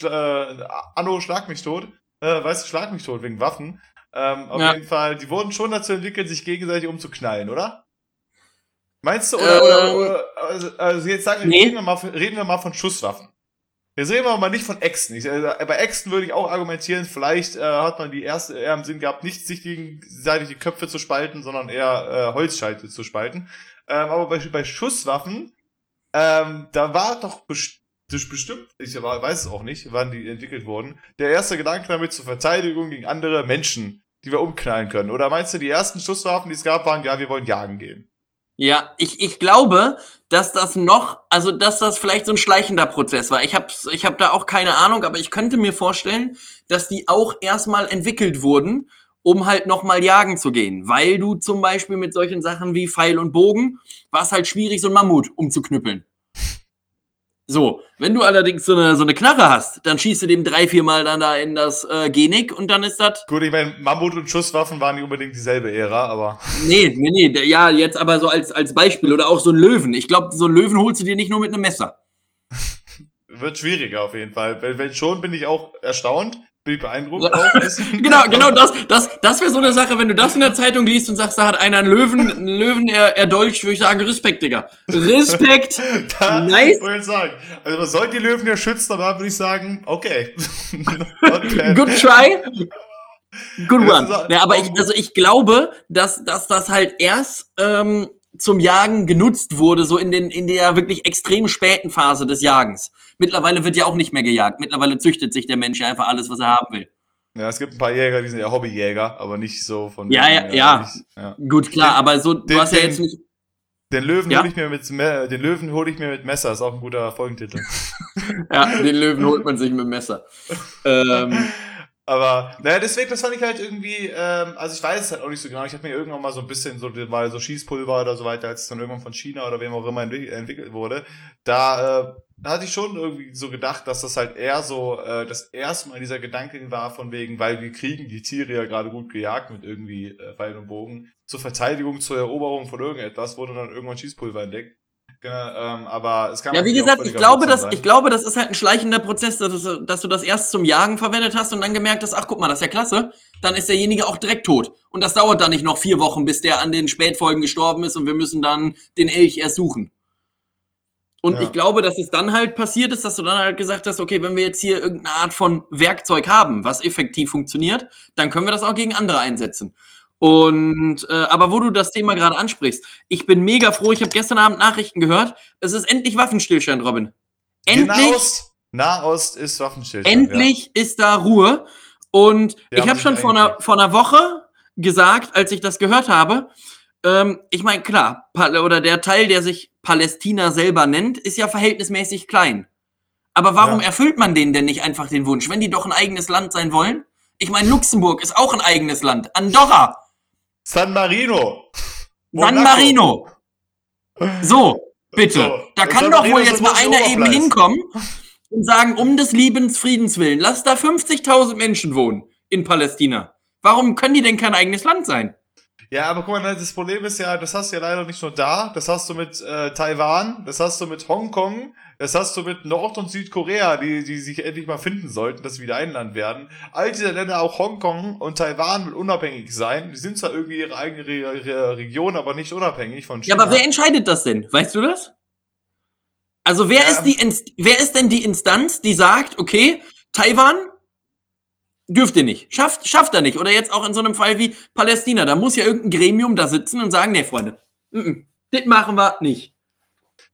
äh, Anno schlag mich tot, äh, weißt du, schlag mich tot wegen Waffen, ähm, auf ja. jeden Fall, die wurden schon dazu entwickelt, sich gegenseitig umzuknallen, oder? Meinst du, oder, äh, oder, oder also, also, jetzt sagen, nee. reden, wir mal, reden wir mal von Schusswaffen. Jetzt reden wir mal nicht von Äxten. Ich, äh, bei Äxten würde ich auch argumentieren, vielleicht äh, hat man die erste eher im Sinn gehabt, nicht sich gegenseitig die Köpfe zu spalten, sondern eher äh, Holzscheite zu spalten. Ähm, aber bei, bei Schusswaffen, ähm, da war doch best bestimmt, ich weiß es auch nicht, wann die entwickelt wurden, der erste Gedanke damit zur Verteidigung gegen andere Menschen, die wir umknallen können. Oder meinst du, die ersten Schusswaffen, die es gab, waren, ja, wir wollen jagen gehen? Ja, ich, ich glaube, dass das noch, also dass das vielleicht so ein schleichender Prozess war. Ich habe ich hab da auch keine Ahnung, aber ich könnte mir vorstellen, dass die auch erstmal entwickelt wurden, um halt nochmal jagen zu gehen. Weil du zum Beispiel mit solchen Sachen wie Pfeil und Bogen war es halt schwierig, so ein Mammut umzuknüppeln. So, wenn du allerdings so eine, so eine Knarre hast, dann schießt du dem drei, vier Mal dann da in das äh, Genick und dann ist das. Gut, ich meine, Mammut und Schusswaffen waren nicht unbedingt dieselbe Ära, aber. Nee, nee, nee, ja, jetzt aber so als, als Beispiel oder auch so ein Löwen. Ich glaube, so ein Löwen holst du dir nicht nur mit einem Messer. wird schwieriger auf jeden Fall. Wenn, wenn schon, bin ich auch erstaunt. Bin ich beeindruckt. Genau, genau, das, das, das wäre so eine Sache, wenn du das in der Zeitung liest und sagst, da hat einer einen Löwen, einen Löwen er, erdolcht, würde ich sagen, Respekt, Digga. Respekt. Da Nice. wollte ich sagen. Also man soll die Löwen ja schützen, aber da würde ich sagen, okay. Good try. Good auch- Ja, aber ich, also ich glaube, dass, dass das halt erst ähm, zum Jagen genutzt wurde, so in, den, in der wirklich extrem späten Phase des Jagens. Mittlerweile wird ja auch nicht mehr gejagt. Mittlerweile züchtet sich der Mensch ja einfach alles, was er haben will. Ja, es gibt ein paar Jäger, die sind ja Hobbyjäger, aber nicht so von Ja, ja, ja. Nicht, ja. Gut, klar, aber so, du den- hast ja jetzt nicht. Den Löwen Ja? hole ich mir mit Me- den Löwen hole ich mir mit Messer, ist auch ein guter Folgentitel. Ja, den Löwen holt man sich mit Messer. Ähm, Aber, naja, deswegen, das fand ich halt irgendwie, ähm, also ich weiß es halt auch nicht so genau. Ich habe mir irgendwann mal so ein bisschen so mal so Schießpulver oder so weiter, als es dann irgendwann von China oder wem auch immer entwick- entwickelt wurde, da, äh, da hatte ich schon irgendwie so gedacht, dass das halt eher so äh, das erste Mal dieser Gedanke war, von wegen, weil wir kriegen die Tiere ja gerade gut gejagt mit irgendwie äh, Pfeil und Bogen, zur Verteidigung, zur Eroberung von irgendetwas, wurde dann irgendwann Schießpulver entdeckt. Ja, ähm, aber es kann ja, wie gesagt, ich glaube, dass, ich glaube, das ist halt ein schleichender Prozess, dass du, dass du das erst zum Jagen verwendet hast und dann gemerkt hast, ach guck mal, das ist ja klasse, dann ist derjenige auch direkt tot. Und das dauert dann nicht noch vier Wochen, bis der an den Spätfolgen gestorben ist und wir müssen dann den Elch erst suchen. Und Ja. ich glaube, dass es dann halt passiert ist, dass du dann halt gesagt hast, okay, wenn wir jetzt hier irgendeine Art von Werkzeug haben, was effektiv funktioniert, dann können wir das auch gegen andere einsetzen. Und äh, aber wo du das Thema gerade ansprichst, ich bin mega froh. Ich habe gestern Abend Nachrichten gehört. Es ist endlich Waffenstillstand, Robin. Endlich, Nahost, Nahost ist Waffenstillstand. endlich ist da Ruhe. Und Wir ich habe schon vor einer, vor einer Woche gesagt, als ich das gehört habe, ähm, ich meine, klar, Pal- oder der Teil, der sich Palästina selber nennt, ist ja verhältnismäßig klein. Aber warum Ja. erfüllt man denen denn nicht einfach den Wunsch, wenn die doch ein eigenes Land sein wollen? Ich meine, Luxemburg ist auch ein eigenes Land. Andorra, San Marino. San Monaco. Marino. So, bitte. So, da kann San doch wohl jetzt mal ein einer eben hinkommen und sagen, um des Liebens Friedens willen, lass da 50.000 Menschen wohnen in Palästina. Warum können die denn kein eigenes Land sein? Ja, aber guck mal, das Problem ist ja, das hast du ja leider nicht nur da, das hast du mit äh, Taiwan, das hast du mit Hongkong, das hast du mit Nord- und Südkorea, die, die sich endlich mal finden sollten, dass sie wieder ein Land werden. All diese Länder, auch Hongkong und Taiwan, will unabhängig sein. Die sind zwar irgendwie ihre eigene Re Re Region, aber nicht unabhängig von Ja, China. aber wer entscheidet das denn? Weißt du das? Also wer Ja, ist die Inst wer ist denn die Instanz, die sagt, okay, Taiwan dürft ihr nicht, schafft schafft er nicht oder jetzt auch in so einem Fall wie Palästina, da muss ja irgendein Gremium da sitzen und sagen, nee, Freunde, mm -mm, das machen wir nicht.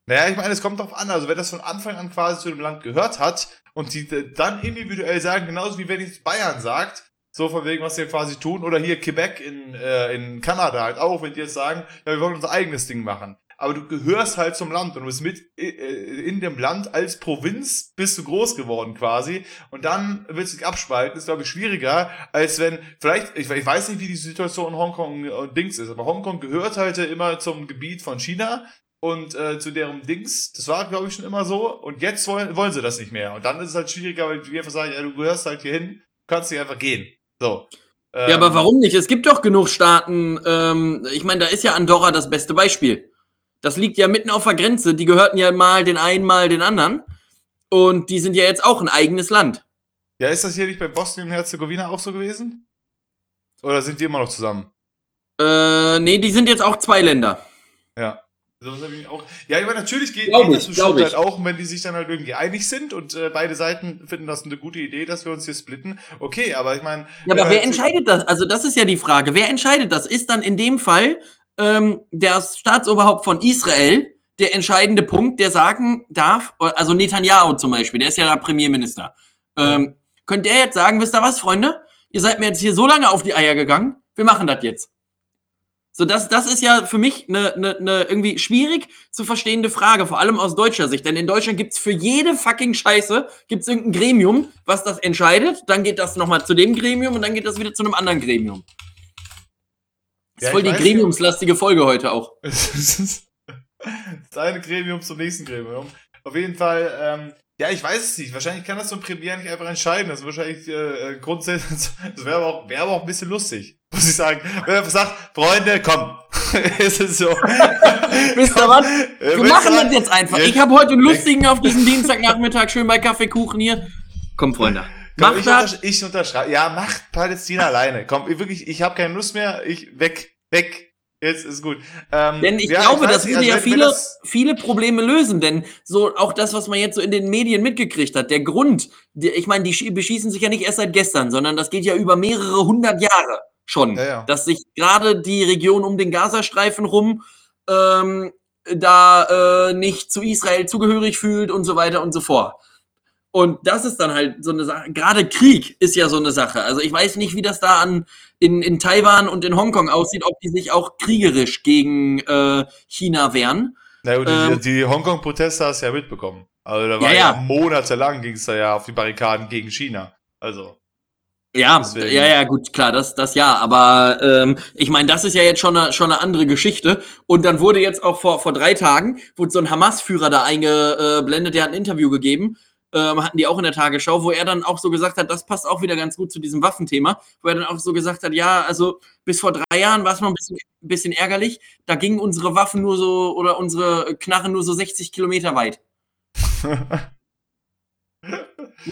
Naja, ich meine, es kommt drauf an. Also, wenn das von Anfang an quasi zu dem Land gehört hat und die äh, dann individuell sagen, genauso wie wenn jetzt Bayern sagt, so von wegen, was sie quasi tun, oder hier Quebec in, äh, in Kanada halt auch, wenn die jetzt sagen, ja, wir wollen unser eigenes Ding machen. Aber du gehörst halt zum Land und du bist mit äh, in dem Land als Provinz bist du groß geworden quasi und dann willst du dich abspalten, ist glaube ich schwieriger, als wenn, vielleicht, ich, ich weiß nicht, wie die Situation in Hongkong und Dings ist, aber Hongkong gehört halt immer zum Gebiet von China und äh, zu deren Dings, das war, glaube ich, schon immer so. Und jetzt wollen, wollen sie das nicht mehr. Und dann ist es halt schwieriger, weil die einfach sagen, ja, du gehörst halt hier hin, kannst nicht einfach gehen. So. Ja, aber Ähm, warum nicht? Es gibt doch genug Staaten, ähm, ich meine, da ist ja Andorra das beste Beispiel. Das liegt ja mitten auf der Grenze, die gehörten ja mal den einen, mal den anderen. Und die sind ja jetzt auch ein eigenes Land. Ja, ist das hier nicht bei Bosnien und Herzegowina auch so gewesen? Oder sind die immer noch zusammen? Äh, nee, die sind jetzt auch zwei Länder. Ja. So was hab ich auch. Ja, meine, natürlich geht, geht das bestimmt halt auch, wenn die sich dann halt irgendwie einig sind und äh, beide Seiten finden das eine gute Idee, dass wir uns hier splitten. Okay, aber ich meine. Ja, aber äh, wer entscheidet das? Also, das ist ja die Frage. Wer entscheidet das? Ist dann in dem Fall ähm, der Staatsoberhaupt von Israel der entscheidende Punkt, der sagen darf, also Netanyahu zum Beispiel, der ist ja der Premierminister. Ähm, könnte der jetzt sagen, wisst ihr was, Freunde? Ihr seid mir jetzt hier so lange auf die Eier gegangen, wir machen das jetzt. So, das, das ist ja für mich eine ne, ne irgendwie schwierig zu verstehende Frage, vor allem aus deutscher Sicht. Denn in Deutschland gibt's für jede fucking Scheiße gibt's irgendein Gremium, was das entscheidet. Dann geht das nochmal zu dem Gremium und dann geht das wieder zu einem anderen Gremium. Das Ja, ist voll die gremiumslastige Folge heute auch. das ist das eine Gremium zum nächsten Gremium. Auf jeden Fall, ähm, Ja, ich weiß es nicht. Wahrscheinlich kann das so ein Premier nicht einfach entscheiden. Das ist wahrscheinlich äh, äh grundsätzlich, das wäre aber, auch, wär aber auch ein bisschen lustig, muss ich sagen. Wenn er sagt, Freunde, komm, ist es so. Wisst ihr was? Wir machen das jetzt einfach. Ich habe heute einen lustigen auf diesem Dienstagnachmittag schön bei Kaffeekuchen hier. Komm, Freunde. Komm, mach ich, das. Untersch ich unterschreibe. Ja, macht Palästina alleine. Komm, wirklich, ich habe keine Lust mehr. Ich weg, weg. Jetzt ist gut. Ähm, denn ich ja, glaube, ich das würde also ja viele, viele Probleme lösen, denn so auch das, was man jetzt so in den Medien mitgekriegt hat, der Grund, die, ich meine, die beschießen sich ja nicht erst seit gestern, sondern das geht ja über mehrere hundert Jahre schon, ja, ja. dass sich gerade die Region um den Gazastreifen rum ähm, da äh, nicht zu Israel zugehörig fühlt und so weiter und so fort. Und das ist dann halt so eine Sache. Gerade Krieg ist ja so eine Sache. Also ich weiß nicht, wie das da an in, in Taiwan und in Hongkong aussieht, ob die sich auch kriegerisch gegen äh, China wehren. Na gut, ähm, die, die Hongkong-Proteste hast du ja mitbekommen. Also da war ja, ja. monatelang ging es da ja auf die Barrikaden gegen China. Also. Ja, Deswegen. ja, ja, gut, klar, das, das ja, aber ähm, ich meine, das ist ja jetzt schon eine, schon eine andere Geschichte. Und dann wurde jetzt auch vor, vor drei Tagen, wurde so ein Hamas-Führer da eingeblendet, der hat ein Interview gegeben ähm, hatten die auch in der Tagesschau, wo er dann auch so gesagt hat, das passt auch wieder ganz gut zu diesem Waffenthema, wo er dann auch so gesagt hat, ja, also bis vor drei Jahren war es noch ein bisschen, bisschen ärgerlich, da gingen unsere Waffen nur so oder unsere Knarren nur so 60 Kilometer weit.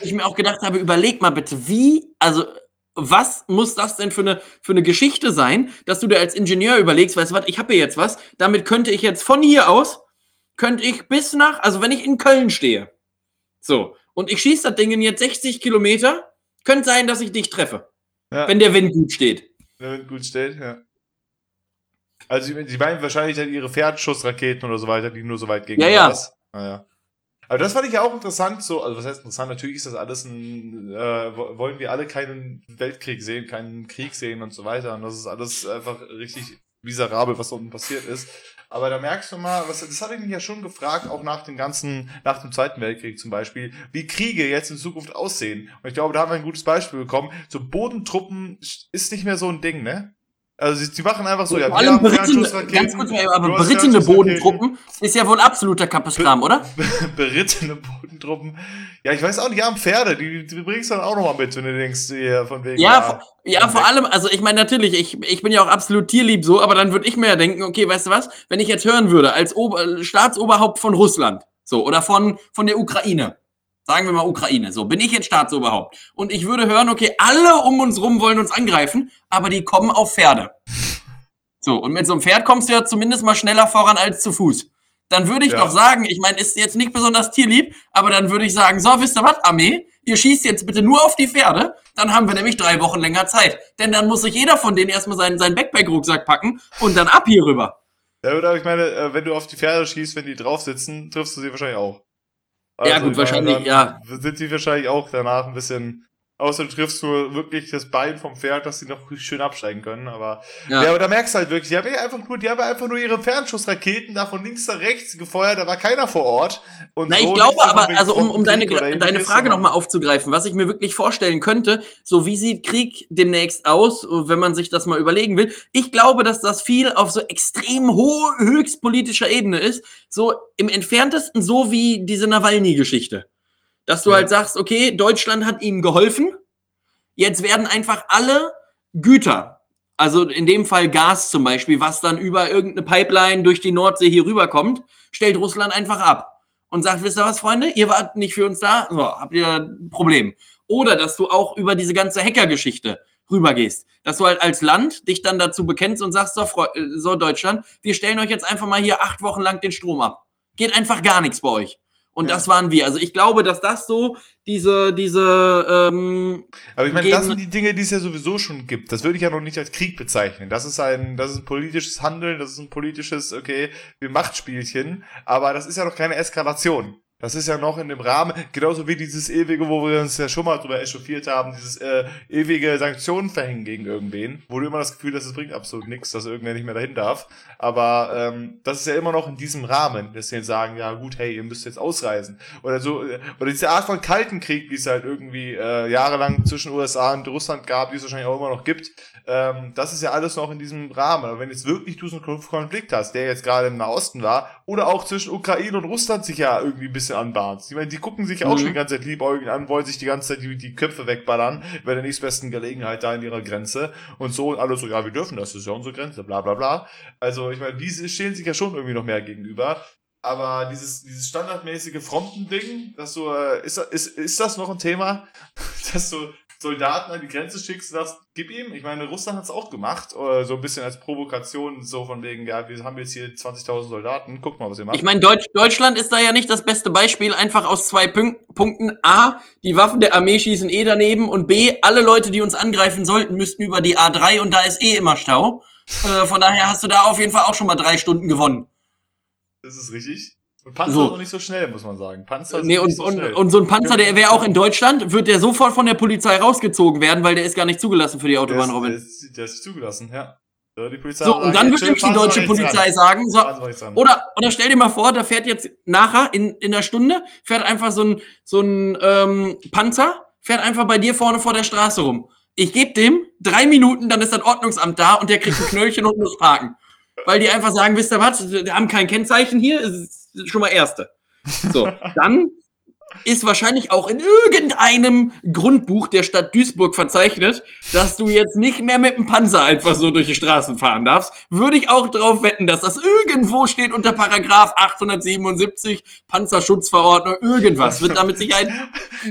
ich mir auch gedacht habe, überleg mal bitte, wie, also was muss das denn für eine, für eine Geschichte sein, dass du dir als Ingenieur überlegst, weißt du was, ich habe hier jetzt was, damit könnte ich jetzt von hier aus, könnte ich bis nach, also wenn ich in Köln stehe, so. Und ich schieße das Ding jetzt 60 Kilometer. Könnte sein, dass ich dich treffe. Ja. Wenn der Wind gut steht. Wenn der Wind gut steht, ja. Also, sie meinen wahrscheinlich dann ihre Pferdschussraketen oder so weiter, die nur so weit gehen. Ja, ja. Das. Ah, ja. Aber das fand ich ja auch interessant, so, also was heißt interessant, natürlich ist das alles ein, äh, wollen wir alle keinen Weltkrieg sehen, keinen Krieg sehen und so weiter. Und das ist alles einfach richtig miserabel, was unten passiert ist. Aber da merkst du mal, was, das habe ich mich ja schon gefragt, auch nach dem ganzen, nach dem Zweiten Weltkrieg zum Beispiel, wie Kriege jetzt in Zukunft aussehen. Und ich glaube, da haben wir ein gutes Beispiel bekommen. So Bodentruppen ist nicht mehr so ein Ding, ne? Also sie, sie machen einfach so, ja, wir haben berittene, ganz kurz, aber berittene Bodentruppen ist ja wohl absoluter Kapeskram, oder? berittene Bodentruppen. Ja, ich weiß auch nicht, ja, Pferde, die, die bringst du dann auch nochmal mit, wenn du denkst, hier von wegen. Ja, ja, ja vor allem, also ich meine natürlich, ich, ich bin ja auch absolut tierlieb so, aber dann würde ich mir ja denken, okay, weißt du was, wenn ich jetzt hören würde, als Ober Staatsoberhaupt von Russland, so, oder von, von der Ukraine, sagen wir mal Ukraine, so, bin ich jetzt Staatsoberhaupt. Und ich würde hören, okay, alle um uns rum wollen uns angreifen, aber die kommen auf Pferde. So, und mit so einem Pferd kommst du ja zumindest mal schneller voran als zu Fuß. Dann würde ich ja. doch sagen, ich meine, ist jetzt nicht besonders tierlieb, aber dann würde ich sagen, so, wisst ihr was, Armee, ihr schießt jetzt bitte nur auf die Pferde, dann haben wir nämlich drei Wochen länger Zeit. Denn dann muss sich jeder von denen erstmal seinen, seinen Backpack-Rucksack packen und dann ab hier rüber. Ja, oder ich meine, äh, wenn du auf die Pferde schießt, wenn die drauf sitzen, triffst du sie wahrscheinlich auch. Also, ja, gut, wahrscheinlich, ja. Sind die wahrscheinlich auch danach ein bisschen Außer du triffst nur wirklich das Bein vom Pferd, dass sie noch schön absteigen können. Aber ja, ja aber da merkst du halt wirklich, die haben einfach nur, die haben einfach nur ihre Fernschussraketen da von links nach rechts gefeuert, da war keiner vor Ort. Und Na, so ich glaube aber, also um, um deine, deine Frage nochmal aufzugreifen, was ich mir wirklich vorstellen könnte, so wie sieht Krieg demnächst aus, wenn man sich das mal überlegen will. Ich glaube, dass das viel auf so extrem hohe, höchstpolitischer Ebene ist, so im entferntesten so wie diese Nawalny-Geschichte. Dass du ja. halt sagst, okay, Deutschland hat ihnen geholfen. Jetzt werden einfach alle Güter, also in dem Fall Gas zum Beispiel, was dann über irgendeine Pipeline durch die Nordsee hier rüberkommt, stellt Russland einfach ab und sagt, wisst ihr was, Freunde, ihr wart nicht für uns da, so, habt ihr ein Problem. Oder dass du auch über diese ganze Hackergeschichte rübergehst. Dass du halt als Land dich dann dazu bekennst und sagst, so, so Deutschland, wir stellen euch jetzt einfach mal hier acht Wochen lang den Strom ab. Geht einfach gar nichts bei euch. Und ja. das waren wir. Also ich glaube, dass das so diese, diese. Ähm, Aber ich meine, das sind die Dinge, die es ja sowieso schon gibt. Das würde ich ja noch nicht als Krieg bezeichnen. Das ist ein, das ist ein politisches Handeln, das ist ein politisches, okay, wir Machtspielchen. Aber das ist ja noch keine Eskalation. Das ist ja noch in dem Rahmen, genauso wie dieses ewige, wo wir uns ja schon mal drüber echauffiert haben, dieses äh, ewige Sanktionen verhängen gegen irgendwen, wo du immer das Gefühl hast, es bringt absolut nichts, dass irgendwer nicht mehr dahin darf. Aber ähm, das ist ja immer noch in diesem Rahmen, dass sie sagen, ja gut, hey, ihr müsst jetzt ausreisen. Oder so, äh, oder diese Art von Kalten Krieg, wie es halt irgendwie äh, jahrelang zwischen USA und Russland gab, die es wahrscheinlich auch immer noch gibt, ähm, das ist ja alles noch in diesem Rahmen. Aber wenn jetzt wirklich du so einen Konflikt hast, der jetzt gerade im Nahosten war, oder auch zwischen Ukraine und Russland sich ja irgendwie bisschen bisschen anbahnst. Ich meine, die gucken sich ja auch Mhm. schon die ganze Zeit liebäugend an, wollen sich die ganze Zeit die, die Köpfe wegballern, bei der nächstbesten Gelegenheit da in ihrer Grenze und so und alle so, ja, wir dürfen das, das ist ja unsere Grenze, bla bla bla. Also, ich meine, die stehen sich ja schon irgendwie noch mehr gegenüber. Aber dieses, dieses standardmäßige Frontending, dass du, äh, ist, ist, ist das noch ein Thema, dass du Soldaten an die Grenze schickst und sagst, gib ihm? Ich meine, Russland hat es auch gemacht, äh, so ein bisschen als Provokation, so von wegen, ja, wir haben jetzt hier 20.000 Soldaten, guck mal, was ihr macht. Ich meine, Deutsch, Deutschland ist da ja nicht das beste Beispiel, einfach aus zwei Punk Punkten. A, die Waffen der Armee schießen eh daneben und B, alle Leute, die uns angreifen sollten, müssten über die A3 und da ist eh immer Stau. Äh, von daher hast du da auf jeden Fall auch schon mal drei Stunden gewonnen. Das ist richtig. Und Panzer So. ist noch nicht so schnell, muss man sagen. Panzer sind Nee, und, nicht so und, schnell. und so ein Panzer, der wäre auch in Deutschland, wird der sofort von der Polizei rausgezogen werden, weil der ist gar nicht zugelassen für die der, Autobahn, ist, der, Robin. ist, der ist zugelassen, ja. Die Polizei So, und dann wird nämlich die deutsche Polizei sagen, so. Oder, oder stell dir mal vor, da fährt jetzt nachher in, in der Stunde, fährt einfach so ein, so ein ähm, Panzer, fährt einfach bei dir vorne vor der Straße rum. Ich gebe dem drei Minuten, dann ist das Ordnungsamt da und der kriegt ein Knöllchen und muss parken. Weil die einfach sagen, wisst ihr was, wir haben kein Kennzeichen hier, ist schon mal Erste. So, dann ist wahrscheinlich auch in irgendeinem Grundbuch der Stadt Duisburg verzeichnet, dass du jetzt nicht mehr mit dem Panzer einfach so durch die Straßen fahren darfst. Würde ich auch drauf wetten, dass das irgendwo steht unter Paragraph 877 Panzerschutzverordnung, irgendwas wird damit Sicherheit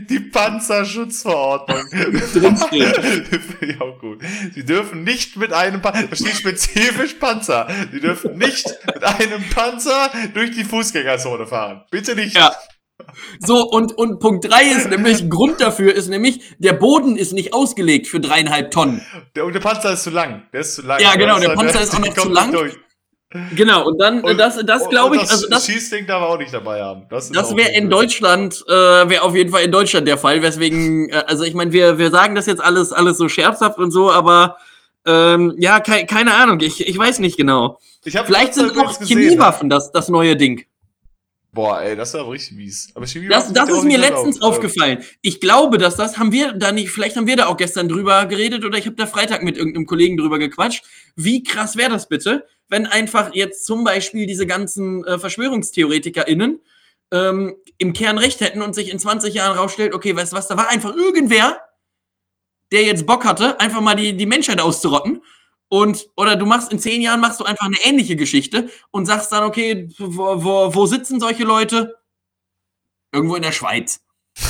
Die Panzerschutzverordnung. Drinsteht. Auch gut. Sie dürfen nicht mit einem Panzer, da steht spezifisch Panzer. Sie dürfen nicht mit einem Panzer durch die Fußgängerzone fahren. Bitte nicht. Ja. So, und, und Punkt drei ist nämlich, Grund dafür ist nämlich, der Boden ist nicht ausgelegt für dreieinhalb Tonnen. Der, und der Panzer ist zu lang. Der ist zu lang. Ja, genau, der Panzer ist auch noch zu lang. durch. Genau, und dann, Und- das, das glaube ich, also das, Schießding darf er auch nicht dabei haben. Das, Das wäre in. Deutschland, äh, wäre auf jeden Fall in Deutschland der Fall, weswegen, äh, also ich meine, wir, wir sagen das jetzt alles, alles so scherzhaft und so, aber ähm, ja, kei keine Ahnung, ich, ich weiß nicht genau. Ich Vielleicht sind auch Chemiewaffen das, das neue Ding. Boah, ey, das ist aber richtig mies. Aber Das, Chemiewaffen das ja ist mir letztens erlaubt. aufgefallen. Ich glaube, dass das haben wir da nicht, vielleicht haben wir da auch gestern drüber geredet oder ich habe da Freitag mit irgendeinem Kollegen drüber gequatscht. Wie krass wäre das bitte, wenn einfach jetzt zum Beispiel diese ganzen äh, VerschwörungstheoretikerInnen ähm, im Kern recht hätten und sich in 20 Jahren rausstellt, okay, weißt du was, da war einfach irgendwer, der jetzt Bock hatte, einfach mal die, die Menschheit auszurotten. Und, oder du machst in zehn Jahren machst du einfach eine ähnliche Geschichte und sagst dann, okay, wo, wo, wo sitzen solche Leute? Irgendwo in der Schweiz.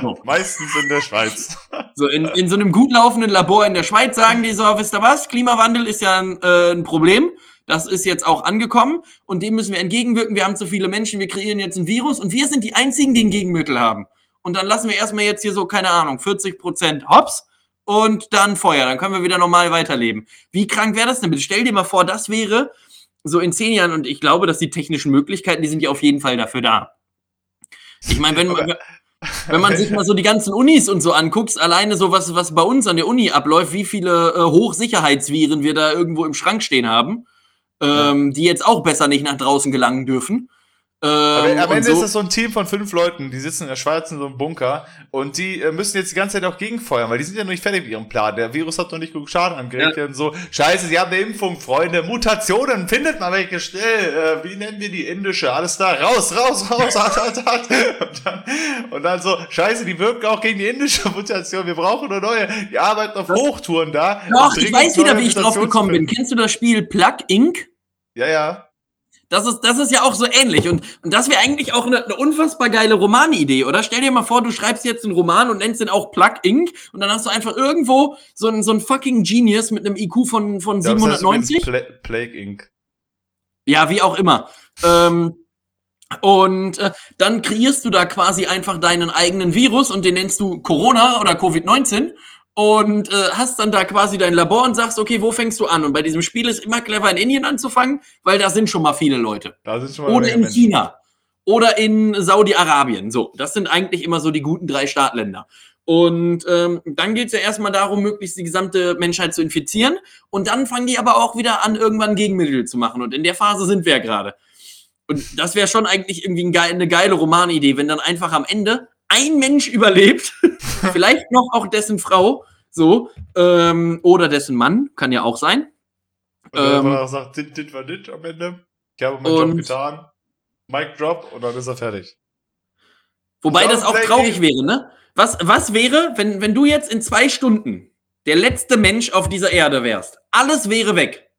So. Meistens in der Schweiz. So in, in so einem gut laufenden Labor in der Schweiz sagen die so, wisst ihr was, Klimawandel ist ja ein, äh, ein Problem. Das ist jetzt auch angekommen und dem müssen wir entgegenwirken. Wir haben zu viele Menschen, wir kreieren jetzt ein Virus und wir sind die einzigen, die ein Gegenmittel haben. Und dann lassen wir erstmal jetzt hier so, keine Ahnung, 40 Prozent Hops und dann Feuer. Dann können wir wieder normal weiterleben. Wie krank wäre das denn bitte? Stell dir mal vor, das wäre so in zehn Jahren und ich glaube, dass die technischen Möglichkeiten, die sind ja auf jeden Fall dafür da. Ich meine, wenn man, wenn man sich mal so die ganzen Unis und so anguckt, alleine so was, was bei uns an der Uni abläuft, wie viele äh, Hochsicherheitsviren wir da irgendwo im Schrank stehen haben, ähm, die jetzt auch besser nicht nach draußen gelangen dürfen. Ähm, Aber am Ende so. ist das so ein Team von fünf Leuten, die sitzen in der Schweiz in so einem Bunker und die äh, müssen jetzt die ganze Zeit auch gegenfeuern, weil die sind ja noch nicht fertig mit ihrem Plan. Der Virus hat noch nicht genug Schaden angerichtet und so. Scheiße, sie haben eine Impfung, Freunde. Mutationen, findet mal welche schnell. Äh, wie nennen wir die indische? Alles da, raus, raus, raus, hart, hart, hart. Und dann, und dann so, scheiße, die wirken auch gegen die indische Mutation. Wir brauchen eine neue. Die arbeiten auf Hochtouren da. Doch, ich weiß wieder, wie ich drauf gekommen bin. Kennst du das Spiel Plug Inc? Ja, ja. Das ist, das ist ja auch so ähnlich. Und, und das wäre eigentlich auch eine, eine unfassbar geile Romanidee, oder? Stell dir mal vor, du schreibst jetzt einen Roman und nennst den auch Plug Inc. Und dann hast du einfach irgendwo so einen, so einen fucking Genius mit einem IQ von, von Ja, das heißt übrigens 790. Pla Plague Inc. Ja, wie auch immer. Ähm, und äh, dann kreierst du da quasi einfach deinen eigenen Virus und den nennst du Corona oder Covid-19 und äh, hast dann da quasi dein Labor und sagst, okay, wo fängst du an? Und bei diesem Spiel ist immer clever in Indien anzufangen, weil da sind schon mal viele Leute. Mal Oder in Menge China. Oder in Saudi-Arabien. So, das sind eigentlich immer so die guten drei Startländer. Und ähm, dann geht es ja erstmal darum, möglichst die gesamte Menschheit zu infizieren. Und dann fangen die aber auch wieder an, irgendwann Gegenmittel zu machen. Und in der Phase sind wir ja gerade. Und das wäre schon eigentlich irgendwie eine geile Romanidee, wenn dann einfach am Ende ein Mensch überlebt, vielleicht noch auch dessen Frau, so, ähm, oder dessen Mann, kann ja auch sein. Und dann Ähm, sagt, dit, dit war dit am Ende. Ich habe meinen Job getan. Mic drop und dann ist er fertig. Wobei das auch traurig wäre, ne? Was, was wäre, wenn, wenn du jetzt in zwei Stunden der letzte Mensch auf dieser Erde wärst? Alles wäre weg.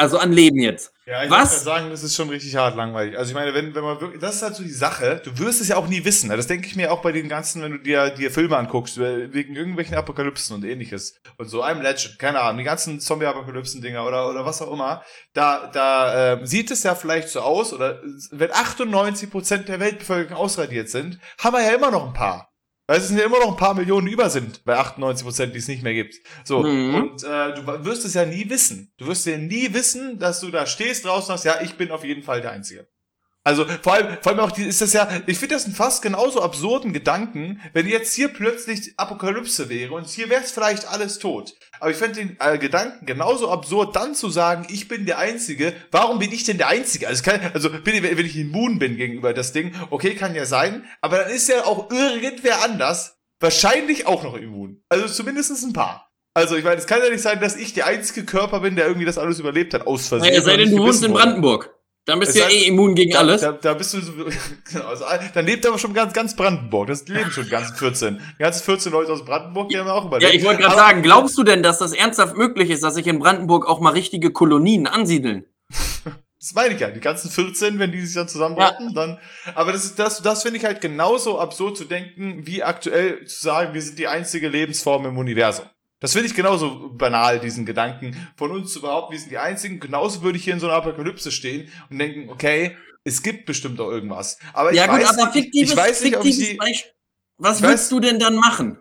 Also an Leben jetzt. Ja, ich Was? muss sagen, das ist schon richtig hart langweilig. Also ich meine, wenn, wenn man wirklich, das ist halt so die Sache, du wirst es ja auch nie wissen. Das denke ich mir auch bei den ganzen, wenn du dir, dir Filme anguckst, über- wegen irgendwelchen Apokalypsen und ähnliches. Und so, I'm Legend, keine Ahnung, die ganzen Zombie-Apokalypsen-Dinger oder, oder was auch immer. Da, da äh, sieht es ja vielleicht so aus, oder wenn 98% der Weltbevölkerung ausradiert sind, haben wir ja immer noch ein paar. Weil es sind ja immer noch ein paar Millionen über sind, bei 98 Prozent, die es nicht mehr gibt. So, Mhm. und äh, du wirst es ja nie wissen. Du wirst ja nie wissen, dass du da stehst draußen und sagst, ja, ich bin auf jeden Fall der Einzige. Also vor allem, vor allem auch die, ist das ja, ich finde das einen fast genauso absurden Gedanken, wenn jetzt hier plötzlich Apokalypse wäre und hier wäre es vielleicht alles tot. Aber ich fände den äh, Gedanken genauso absurd, dann zu sagen, ich bin der Einzige. Warum bin ich denn der Einzige? Also, kann, also bin wenn ich immun bin gegenüber das Ding, okay, kann ja sein, aber dann ist ja auch irgendwer anders wahrscheinlich auch noch immun. Also zumindest ein paar. Also ich meine, es kann ja nicht sein, dass ich der einzige Körper bin, der irgendwie das alles überlebt hat, aus Versehen. Naja, sei denn, du wohnst in. Brandenburg. Dann bist du ja eh immun gegen Da, alles. Da, da bist du genau, also, dann lebt aber schon ganz, ganz Brandenburg. Das leben schon ganzen 14. Die ganzen 14 Leute aus Brandenburg, die haben auch Ja, überlebt. ich wollte gerade sagen, glaubst du denn, dass das ernsthaft möglich ist, dass sich in Brandenburg auch mal richtige Kolonien ansiedeln? Das meine ich ja. Die ganzen 14, wenn die sich dann zusammenrotten, dann. Aber das ist das, das finde ich halt genauso absurd zu denken, wie aktuell zu sagen, wir sind die einzige Lebensform im Universum. Das finde ich genauso banal, diesen Gedanken von uns zu behaupten, wir sind die einzigen. Genauso würde ich hier in so einer Apokalypse stehen und denken, okay, es gibt bestimmt auch irgendwas. Aber ja ich gut, weiß, aber fiktives, ich weiß nicht, ob ich die, Beispiel. Was weiß- du denn dann machen?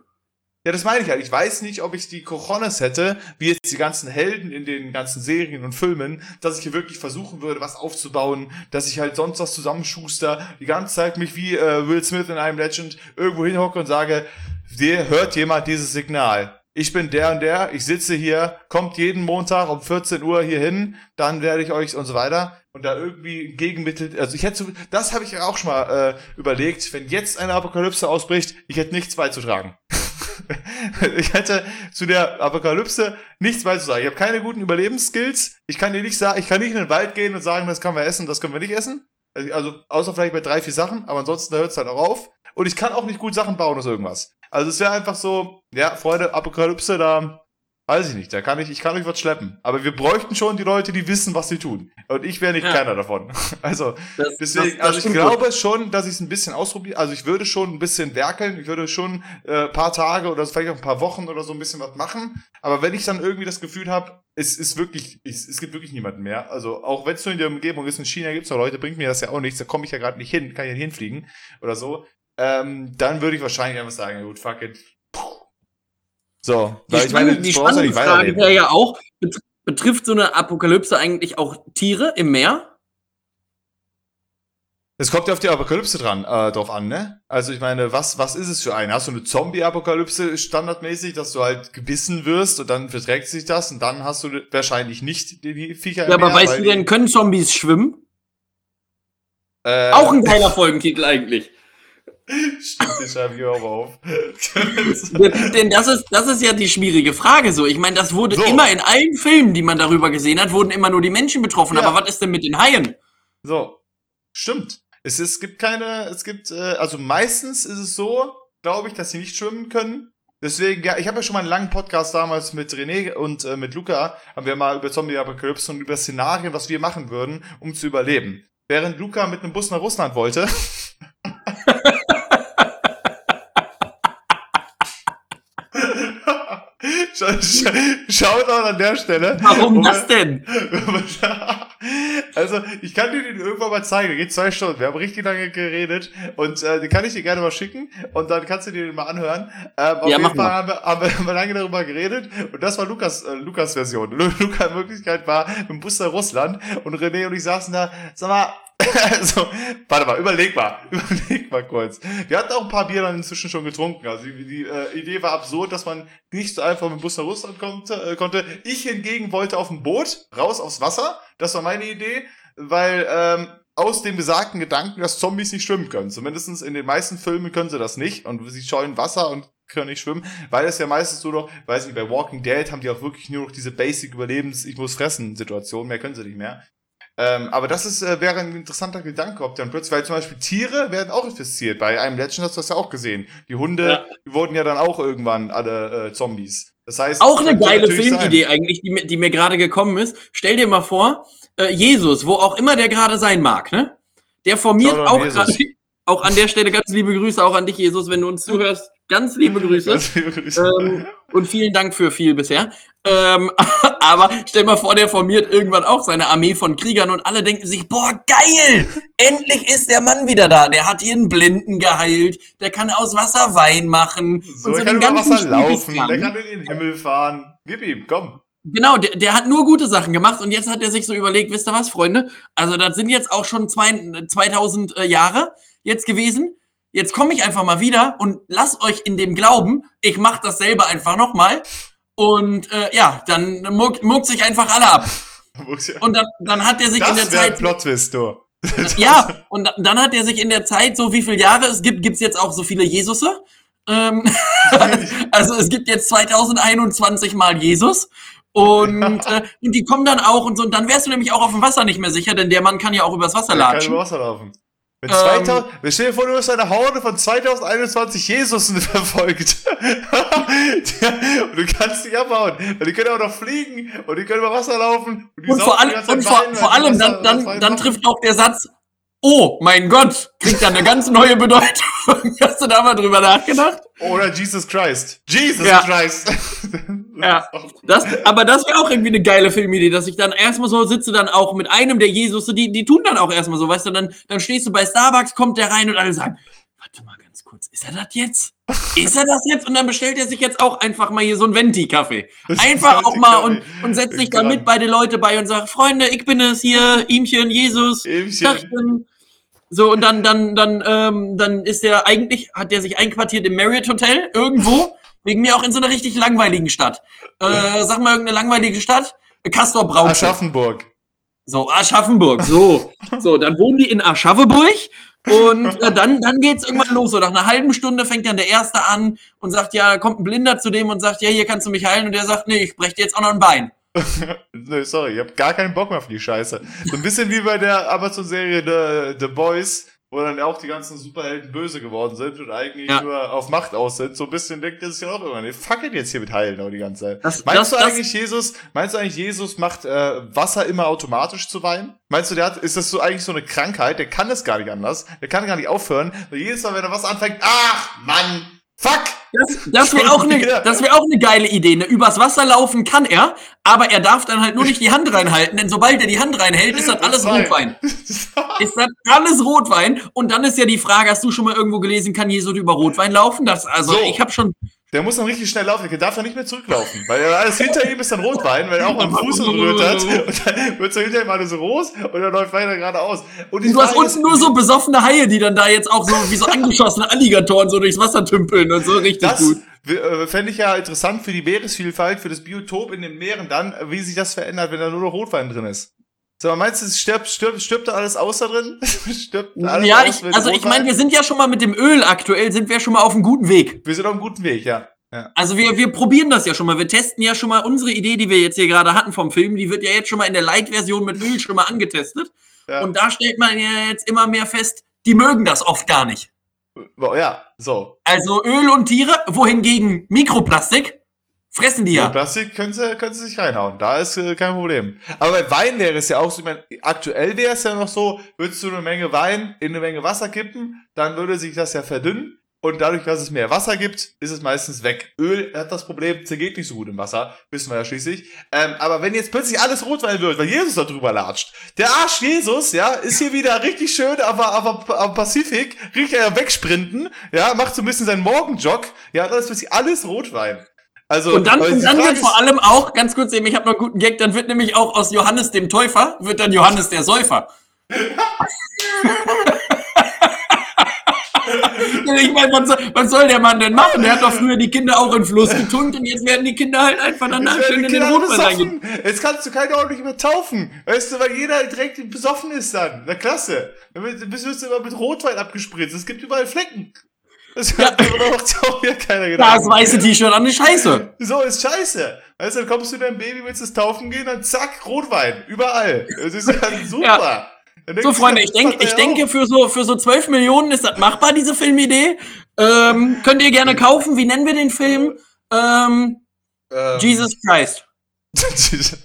Ja, das meine ich halt. Ich weiß nicht, ob ich die Cojones hätte, wie jetzt die ganzen Helden in den ganzen Serien und Filmen, dass ich hier wirklich versuchen würde, was aufzubauen, dass ich halt sonst was zusammenschuster, die ganze Zeit mich wie äh, Will Smith in einem Legend irgendwo hinhocke und sage, der hört jemand dieses Signal. Ich bin der und der, ich sitze hier, kommt jeden Montag um 14 Uhr hier hin, dann werde ich euch und so weiter. Und da irgendwie Gegenmittel, also ich hätte, das habe ich auch schon mal äh, überlegt, wenn jetzt eine Apokalypse ausbricht, ich hätte nichts beizutragen. ich hätte zu der Apokalypse nichts beizusagen. Ich habe keine guten Überlebensskills. Ich kann dir nicht sagen, ich kann nicht in den Wald gehen und sagen, das können wir essen, das können wir nicht essen. Also, also außer vielleicht bei drei, vier Sachen, aber ansonsten hört es halt auch auf. Und ich kann auch nicht gut Sachen bauen aus irgendwas. Also es wäre einfach so, ja, Freunde, Apokalypse, da weiß ich nicht, da kann ich, ich kann euch was schleppen. Aber wir bräuchten schon die Leute, die wissen, was sie tun. Und ich wäre nicht Ja. keiner davon. Also Das, Deswegen, das- das also ich glaube schon, dass ich es ein bisschen ausprobiere. Also ich würde schon ein bisschen werkeln. Ich würde schon äh, paar Tage oder vielleicht auch ein paar Wochen oder so ein bisschen was machen. Aber wenn ich dann irgendwie das Gefühl habe, es ist wirklich, es, es gibt wirklich niemanden mehr. Also auch wenn es nur in der Umgebung ist, in China gibt es noch Leute, bringt mir das ja auch nichts. Da komme ich ja gerade nicht hin, kann ich ja nicht hinfliegen oder so. Ähm, dann würde ich wahrscheinlich einfach sagen, gut, fuck it. So, Die, weil ich meine, die spannende Frage wäre ja auch, bet- betrifft so eine Apokalypse eigentlich auch Tiere im Meer? Es kommt ja auf die Apokalypse dran, äh, drauf an, ne? Also ich meine, was, was ist es für eine? Hast du eine Zombie-Apokalypse standardmäßig, dass du halt gebissen wirst und dann verträgt sich das und dann hast du wahrscheinlich nicht die, die Viecher im Ja, aber Meer, weißt weil du denn, können Zombies schwimmen? äh, Auch ein geiler Folgentitel eigentlich. Stimmt, den schreibe ich auch auf. denn denn das ist, das ist ja die schwierige Frage so. Ich meine, das wurde So. immer in allen Filmen, die man darüber gesehen hat, wurden immer nur die Menschen betroffen. Ja. Aber was ist denn mit den Haien? so, stimmt. Es, ist, es gibt keine, es gibt, äh, also meistens ist es so, glaube ich, dass sie nicht schwimmen können. Deswegen, ja, ich habe ja schon mal einen langen Podcast damals mit René und äh, mit Luca, haben wir mal über Zombie-Apokalypse und über Szenarien, was wir machen würden, um zu überleben. Während Luca mit einem Bus nach Russland wollte. Schau- schau- Shoutout an der Stelle. Warum Um- das denn? Also, ich kann dir den irgendwann mal zeigen. Geht zwei Stunden. Wir haben richtig lange geredet. Und äh, den kann ich dir gerne mal schicken. Und dann kannst du dir den mal anhören. Ähm, auf Ja, jeden Fall haben wir, haben, wir, haben wir lange darüber geredet. Und das war Lukas, äh, Lukas Version. Lu- Luca in Wirklichkeit war dem Bus nach Russland. Und René und ich saßen da. Sag mal, also, warte mal, überleg mal, überleg mal kurz. Wir hatten auch ein paar Bier dann inzwischen schon getrunken. Also die, die äh, Idee war absurd, dass man nicht so einfach mit dem Bus nach Russland kommt, äh, konnte. Ich hingegen wollte auf dem Boot raus aufs Wasser. Das war meine Idee, weil ähm, aus dem besagten Gedanken, dass Zombies nicht schwimmen können. Zumindestens in den meisten Filmen können sie das nicht und sie scheuen Wasser und können nicht schwimmen, weil es ja meistens so noch, weiß nicht, bei Walking Dead haben die auch wirklich nur noch diese Basic Überlebens, ich muss fressen Situation, mehr können sie nicht mehr. Ähm, aber das ist, äh, wäre ein interessanter Gedanke, ob dann plötzlich, weil zum Beispiel Tiere werden auch infiziert. Bei einem Legend hast du das ja auch gesehen. Die Hunde, Ja. die wurden ja dann auch irgendwann alle äh, Zombies. Das heißt, Auch eine geile Filmidee sein. eigentlich, die, mir- die mir gerade gekommen ist. Stell dir mal vor, äh, Jesus, wo auch immer der gerade sein mag, ne? Der formiert auch gerade, auch an der Stelle ganz liebe Grüße auch an dich, Jesus, wenn du uns zuhörst. Ganz liebe Grüße. Ganz liebe Grüße. ähm, und vielen Dank für viel bisher. Ähm, aber stell mal vor, der formiert irgendwann auch seine Armee von Kriegern und alle denken sich, boah, geil! Endlich ist der Mann wieder da. Der hat ihren Blinden geheilt. Der kann aus Wasser Wein machen. so, er kann über Wasser laufen, der kann in den Himmel fahren. Gib ihm, komm. Genau, der, der hat nur gute Sachen gemacht und jetzt hat er sich so überlegt, wisst ihr was, Freunde? Also das sind jetzt auch schon zwei, 2000 äh, Jahre jetzt gewesen. Jetzt komme ich einfach mal wieder und lasst euch in dem glauben, ich mache dasselbe einfach nochmal. Und äh, ja, dann muckt muckt sich einfach alle ab. Und dann, dann hat er sich in der Das wäre ein Zeit. Plot-Twist, du. Ja, und da- dann hat er sich in der Zeit, so wie viele Jahre es gibt, gibt's jetzt auch so viele Jesusse. Ähm, also es gibt jetzt 2021 mal Jesus. Und, äh, und die kommen dann auch und so. Und dann wärst du nämlich auch auf dem Wasser nicht mehr sicher, denn der Mann kann ja auch übers Wasser Der kann latschen. über Wasser laufen. Ähm, 2000, wir stellen dir vor, du hast eine Horde von 2021 Jesusen verfolgt. Und du kannst dich abhauen. Weil die können auch noch fliegen und die können über Wasser laufen. die Und saufen vor, die Zeit und vor, vor die allem dann, dann, dann trifft auch der Satz, oh mein Gott, kriegt dann eine ganz neue Bedeutung. Hast du da mal drüber nachgedacht? Oder Jesus Christ. Jesus Ja. Christ. Ja. Das, aber das wäre auch irgendwie eine geile Filmidee, dass ich dann erstmal so sitze, dann auch mit einem der Jesus, die, die tun dann auch erstmal so, weißt du, dann, dann stehst du bei Starbucks, kommt der rein und alle sagen, warte mal ganz kurz, ist er das jetzt? Ist er das jetzt? Und dann bestellt er sich jetzt auch einfach mal hier so einen Venti-Kaffee. Einfach auch mal und, und setzt sich dann mit bei den Leute bei und sagt, Freunde, ich bin es hier, Ihmchen, Jesus, Ähmchen. So, und dann, dann, dann, ähm, dann ist der eigentlich, hat der sich einquartiert im Marriott Hotel irgendwo, wegen mir auch in so einer richtig langweiligen Stadt. Äh, sag mal irgendeine langweilige Stadt. Castor Brauxel. Aschaffenburg. So, Aschaffenburg, so. So, dann wohnen die in Aschaffenburg und äh, dann, dann geht's irgendwann los. So, nach einer halben Stunde fängt dann der Erste an und sagt, ja, kommt ein Blinder zu dem und sagt, ja, hier kannst du mich heilen. Und der sagt, nee, ich brech dir jetzt auch noch ein Bein. Nö, sorry, ich hab gar keinen Bock mehr auf die Scheiße. So ein bisschen wie bei der Amazon-Serie The, The Boys, wo dann auch die ganzen Superhelden böse geworden sind und eigentlich Ja. nur auf Macht aus sind. So ein bisschen denkt er sich ja auch immer, nee, fuck it jetzt hier mit Heilen auch die ganze Zeit. Das- meinst das- du das- eigentlich, Jesus, meinst du eigentlich, Jesus macht äh, Wasser immer automatisch zu Wein? Meinst du, der hat, ist das so eigentlich so eine Krankheit? Der kann das gar nicht anders. Der kann gar nicht aufhören. Weil jedes Mal, wenn er Wasser anfängt, ach, Mann, fuck! Das, das wäre auch, wär auch eine geile Idee. Ne? Übers Wasser laufen kann er, aber er darf dann halt nur nicht die Hand reinhalten, denn sobald er die Hand reinhält, ist das alles Wein. Rotwein. Ist das alles Rotwein? Und dann ist ja die Frage, hast du schon mal irgendwo gelesen, kann Jesus über Rotwein laufen? Das, also So. ich habe schon, Der muss dann richtig schnell laufen, der darf dann nicht mehr zurücklaufen. Weil alles hinter ihm ist dann Rotwein, weil er auch mal Fuß berührt hat. Und dann wird so hinter ihm alles rot und er läuft weiter geradeaus. Und die du hast unten nur so besoffene Haie, die dann da jetzt auch so wie so angeschossene Alligatoren so durchs Wasser tümpeln und so richtig Das gut. äh, fände ich ja interessant für die Meeresvielfalt, für das Biotop in den Meeren dann, wie sich das verändert, wenn da nur noch Rotwein drin ist. So, meinst du, es stirbt, stirbt, stirbt da alles aus da drin? stirbt alles Ja, aus ich, also ich meine, wir sind ja schon mal mit dem Öl aktuell, sind wir schon mal auf einem guten Weg. wir sind auf einem guten Weg, ja. ja. Also wir, wir probieren das ja schon mal. Wir testen ja schon mal unsere Idee, die wir jetzt hier gerade hatten vom Film. Die wird ja jetzt schon mal in der Light-Version mit Öl schon mal angetestet. Ja. Und da stellt man ja jetzt immer mehr fest, die mögen das oft gar nicht. Ja, so. Also Öl und Tiere, wohingegen Mikroplastik fressen die Ja. ja. Plastik können sie, können sie sich reinhauen. Da ist äh, kein Problem. Aber bei Wein wäre es ja auch so, ich meine, aktuell wäre es ja noch so, würdest du eine Menge Wein in eine Menge Wasser kippen, dann würde sich das ja verdünnen. Und dadurch, dass es mehr Wasser gibt, ist es meistens weg. Öl hat das Problem, zergeht nicht so gut im Wasser. Wissen wir ja schließlich. Ähm, aber wenn jetzt plötzlich alles Rotwein wird, weil Jesus da drüber latscht. Der Arsch Jesus, ja, ist hier wieder richtig schön, aber, aber am Pazifik, richtig Wegsprinten, ja, macht so ein bisschen seinen Morgenjog. Ja, dann ist plötzlich alles Rotwein. Also, Und dann, und dann wird vor allem auch, ganz kurz eben, ich habe noch einen guten Gag, dann wird nämlich auch aus Johannes dem Täufer, wird dann Johannes der Säufer. ich meine, was soll, der Mann denn machen? Der hat doch früher die Kinder auch in Fluss getunkt und jetzt werden die Kinder halt einfach danach schön in den Rotwein reingehen. Jetzt kannst du keine ordentlich mehr taufen. Weißt du, weil jeder direkt besoffen ist dann. Na klasse. Dann bist du immer mit Rotwein abgespritzt. Es gibt überall Flecken. Das hat aber doch auch wieder keiner gedacht. Das weiße T-Shirt an die Scheiße. So ist scheiße. Also dann kommst du dein Baby, willst es taufen gehen, dann zack, Rotwein. Überall. Das ist ja super. Ja. So, Freunde, ich, denk, ich denke, für so, für so 12 Millionen ist das machbar, diese Filmidee. Ähm, könnt ihr gerne kaufen. Wie nennen wir den Film? Ähm, ähm, Jesus Christ.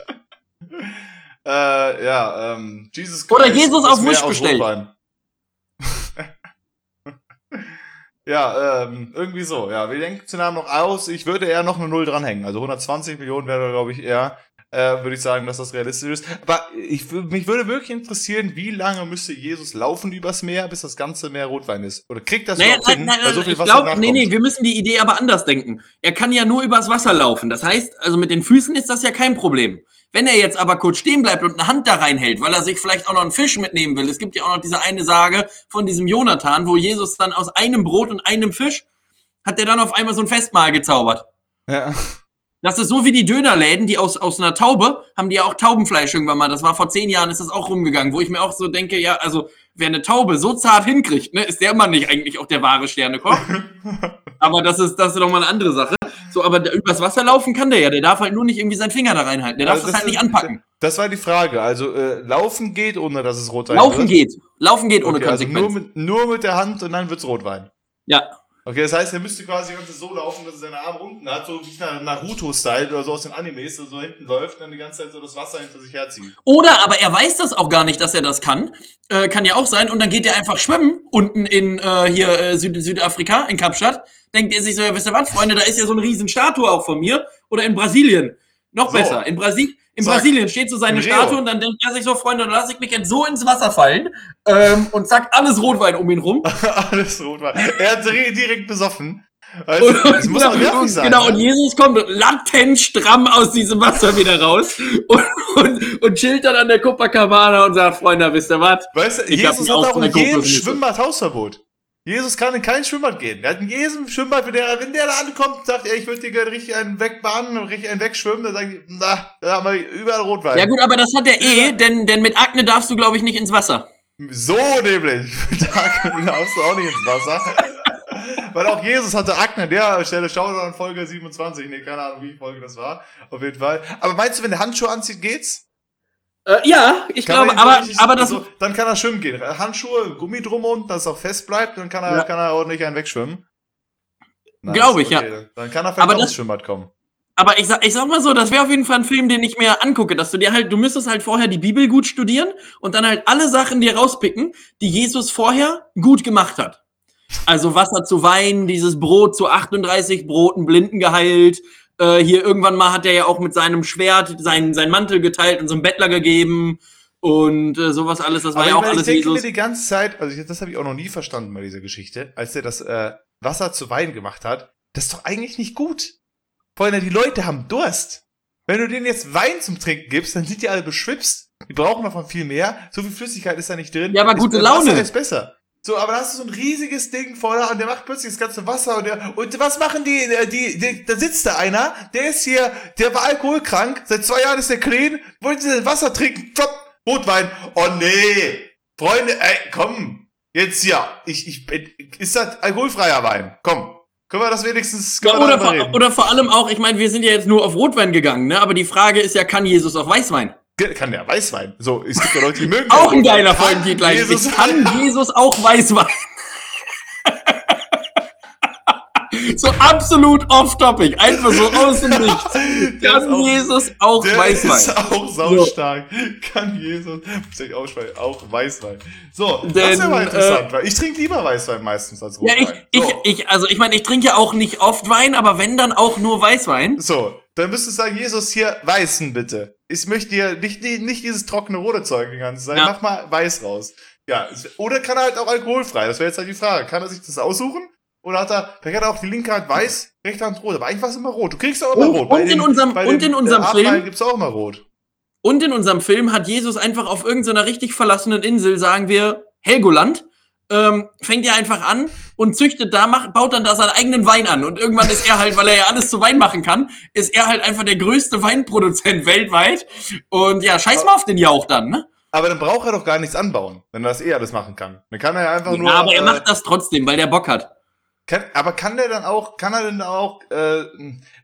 äh, ja, ähm, Jesus Christ. Oder Jesus auf Wish bestellt. Ja, ähm, irgendwie so. Ja, wir denken zu Namen noch aus. Ich würde eher noch eine Null dranhängen. Also 120 Millionen wäre, glaube ich, eher, äh, würde ich sagen, dass das realistisch ist. Aber ich, mich würde wirklich interessieren, wie lange müsste Jesus laufen übers Meer, bis das ganze Meer Rotwein ist? Oder kriegt das naja, nein, hin, nein, nein, so viel ich glaube, nee, nee, wir müssen die Idee aber anders denken. Er kann ja nur übers Wasser laufen. Das heißt, also mit den Füßen ist das ja kein Problem. Wenn er jetzt aber kurz stehen bleibt und eine Hand da reinhält, weil er sich vielleicht auch noch einen Fisch mitnehmen will, es gibt ja auch noch diese eine Sage von diesem Jonathan, wo Jesus dann aus einem Brot und einem Fisch hat der dann auf einmal so ein Festmahl gezaubert. Ja. Das ist so wie die Dönerläden, die aus, aus einer Taube, haben die ja auch Taubenfleisch irgendwann mal. Das war vor zehn Jahren, ist das auch rumgegangen, wo ich mir auch so denke, ja, also wer eine Taube so zart hinkriegt, ne, ist der Mann nicht eigentlich auch der wahre Sternekoch. aber das ist, das ist doch mal eine andere Sache. So, aber übers Wasser laufen kann der ja. Der darf halt nur nicht irgendwie seinen Finger da reinhalten. Der darf also das, das halt nicht anpacken. Das war die Frage. Also äh, laufen geht, ohne dass es Rotwein Laufen wird. geht. Laufen geht ohne okay, Konsequenz. Also nur, mit, nur mit der Hand und dann wird's Rotwein. Ja. Okay, das heißt, er müsste quasi so laufen, dass er seine Arme unten hat, so wie Naruto-Style oder so aus den Animes, so hinten läuft und dann die ganze Zeit so das Wasser hinter sich herzieht. Oder aber er weiß das auch gar nicht, dass er das kann. Äh, kann ja auch sein. Und dann geht er einfach schwimmen unten in äh, hier äh, Süd Südafrika, in Kapstadt. Denkt er sich so, ja, wisst ihr was, Freunde, da ist ja so eine riesen Statue auch von mir. Oder in Brasilien. Noch so. besser. In Brasilien. In Sag, Brasilien steht so seine Statue und dann denkt er sich so, Freunde, dann lasse ich mich jetzt so ins Wasser fallen ähm, und zack, alles Rotwein um ihn rum. alles Rotwein. Er hat direkt besoffen. Also, und, das muss genau, nervig sein. Genau, ne? und Jesus kommt latent stramm aus diesem Wasser wieder raus und, und, und chillt dann an der Copacabana und sagt, Freunde, wisst ihr was? Weißt du, ich Jesus hat auch in jedem Schwimmbad Hausverbot. Jesus kann in kein Schwimmbad gehen. Er hat in jedem Schwimmbad, wenn der, wenn der da ankommt, sagt er, ich würde dir gerne richtig einen wegbahnen und richtig einen wegschwimmen, dann sagt ich, na, da haben wir überall Rotwein. Ja gut, aber das hat er eh, denn, denn mit Akne darfst du, glaube ich, nicht ins Wasser. So nämlich. Mit Akne darfst du auch nicht ins Wasser. Weil auch Jesus hatte Akne. Der Stelle schaut an Folge 27. Nee, keine Ahnung, wie Folge das war. Auf jeden Fall. Aber meinst du, wenn der Handschuhe anzieht, geht's? Äh, ja, ich kann glaube, aber, aber das. Also, dann kann er schwimmen gehen. Handschuhe, Gummi drum und dass es auch fest bleibt, dann kann er, ja. kann er nicht einen wegschwimmen. Glaube ich, okay. ja. Dann kann er vielleicht aber auch ins Schwimmbad kommen. Aber ich sag, ich sag mal so, das wäre auf jeden Fall ein Film, den ich mir angucke, dass du dir halt, du müsstest halt vorher die Bibel gut studieren und dann halt alle Sachen dir rauspicken, die Jesus vorher gut gemacht hat. Also Wasser zu Wein, dieses Brot zu 38 Broten, Blinden geheilt, äh, hier irgendwann mal hat er ja auch mit seinem Schwert seinen, seinen Mantel geteilt und so einem Bettler gegeben und äh, sowas alles. Das war ja auch alles ich denke Jesus. mir die ganze Zeit, also das habe ich auch noch nie verstanden bei dieser Geschichte, als er das äh, Wasser zu Wein gemacht hat. Das ist doch eigentlich nicht gut. Freunde, die Leute haben Durst. Wenn du denen jetzt Wein zum Trinken gibst, dann sind die alle beschwipst. Die brauchen davon viel mehr. So viel Flüssigkeit ist da nicht drin. Ja, aber gute ist, Laune. Wasser ist besser. So, aber da hast du so ein riesiges Ding vor da und der macht plötzlich das ganze Wasser und der, und was machen die, äh, die, die, da sitzt da einer, der ist hier, der war alkoholkrank, seit zwei Jahren ist der clean, wollen sie denn Wasser trinken, plopp, Rotwein, oh nee, Freunde, ey, komm, jetzt ja, ich, ich, ist das alkoholfreier Wein, komm, können wir das wenigstens ja, oder, vor, oder vor allem auch, ich meine, wir sind ja jetzt nur auf Rotwein gegangen, ne? Aber die Frage ist ja, kann Jesus auch Weißwein? Kann der Weißwein. So, es gibt ja Leute, die mögen Auch ein geiler Folgentitel eigentlich. Kann Jesus auch Weißwein? so absolut off-topic, einfach so aus dem Nichts. Kann auch, Jesus auch der Weißwein? ist auch saustark. So. Kann Jesus ich auch, auch Weißwein. So, Denn, das ist aber interessant, äh, weil ich trinke lieber Weißwein meistens als Rotwein. Ja, ich, so. ich, ich, also ich meine, ich trinke ja auch nicht oft Wein, aber wenn dann auch nur Weißwein. So, dann müsstest du sagen, Jesus, hier Weißen bitte. Ich möchte dir nicht, nicht dieses trockene rote Zeug die ganze Zeit. Ja. Mach mal Weiß raus. Ja, oder kann er halt auch alkoholfrei? Das wäre jetzt halt die Frage. Kann er sich das aussuchen? Oder hat er, vielleicht hat er auch die linke Hand weiß, rechte Hand rot. Aber eigentlich war es immer rot. Du kriegst auch immer und, rot. Und, in, unserem, und in unserem Film gibt's auch immer rot. Und in unserem Film hat Jesus einfach auf irgendeiner richtig verlassenen Insel, sagen wir, Helgoland, ähm, fängt er einfach an und züchtet da, macht, baut dann da seinen eigenen Wein an. Und irgendwann ist er halt, weil er ja alles zu Wein machen kann, ist er halt einfach der größte Weinproduzent weltweit. Und ja, scheiß mal auf den Jauch dann, ne? Aber dann braucht er doch gar nichts anbauen, wenn er das eh alles machen kann. Dann kann er ja einfach ja, nur. aber er äh, macht das trotzdem, weil der Bock hat. Kann, aber kann der dann auch, kann er denn auch äh,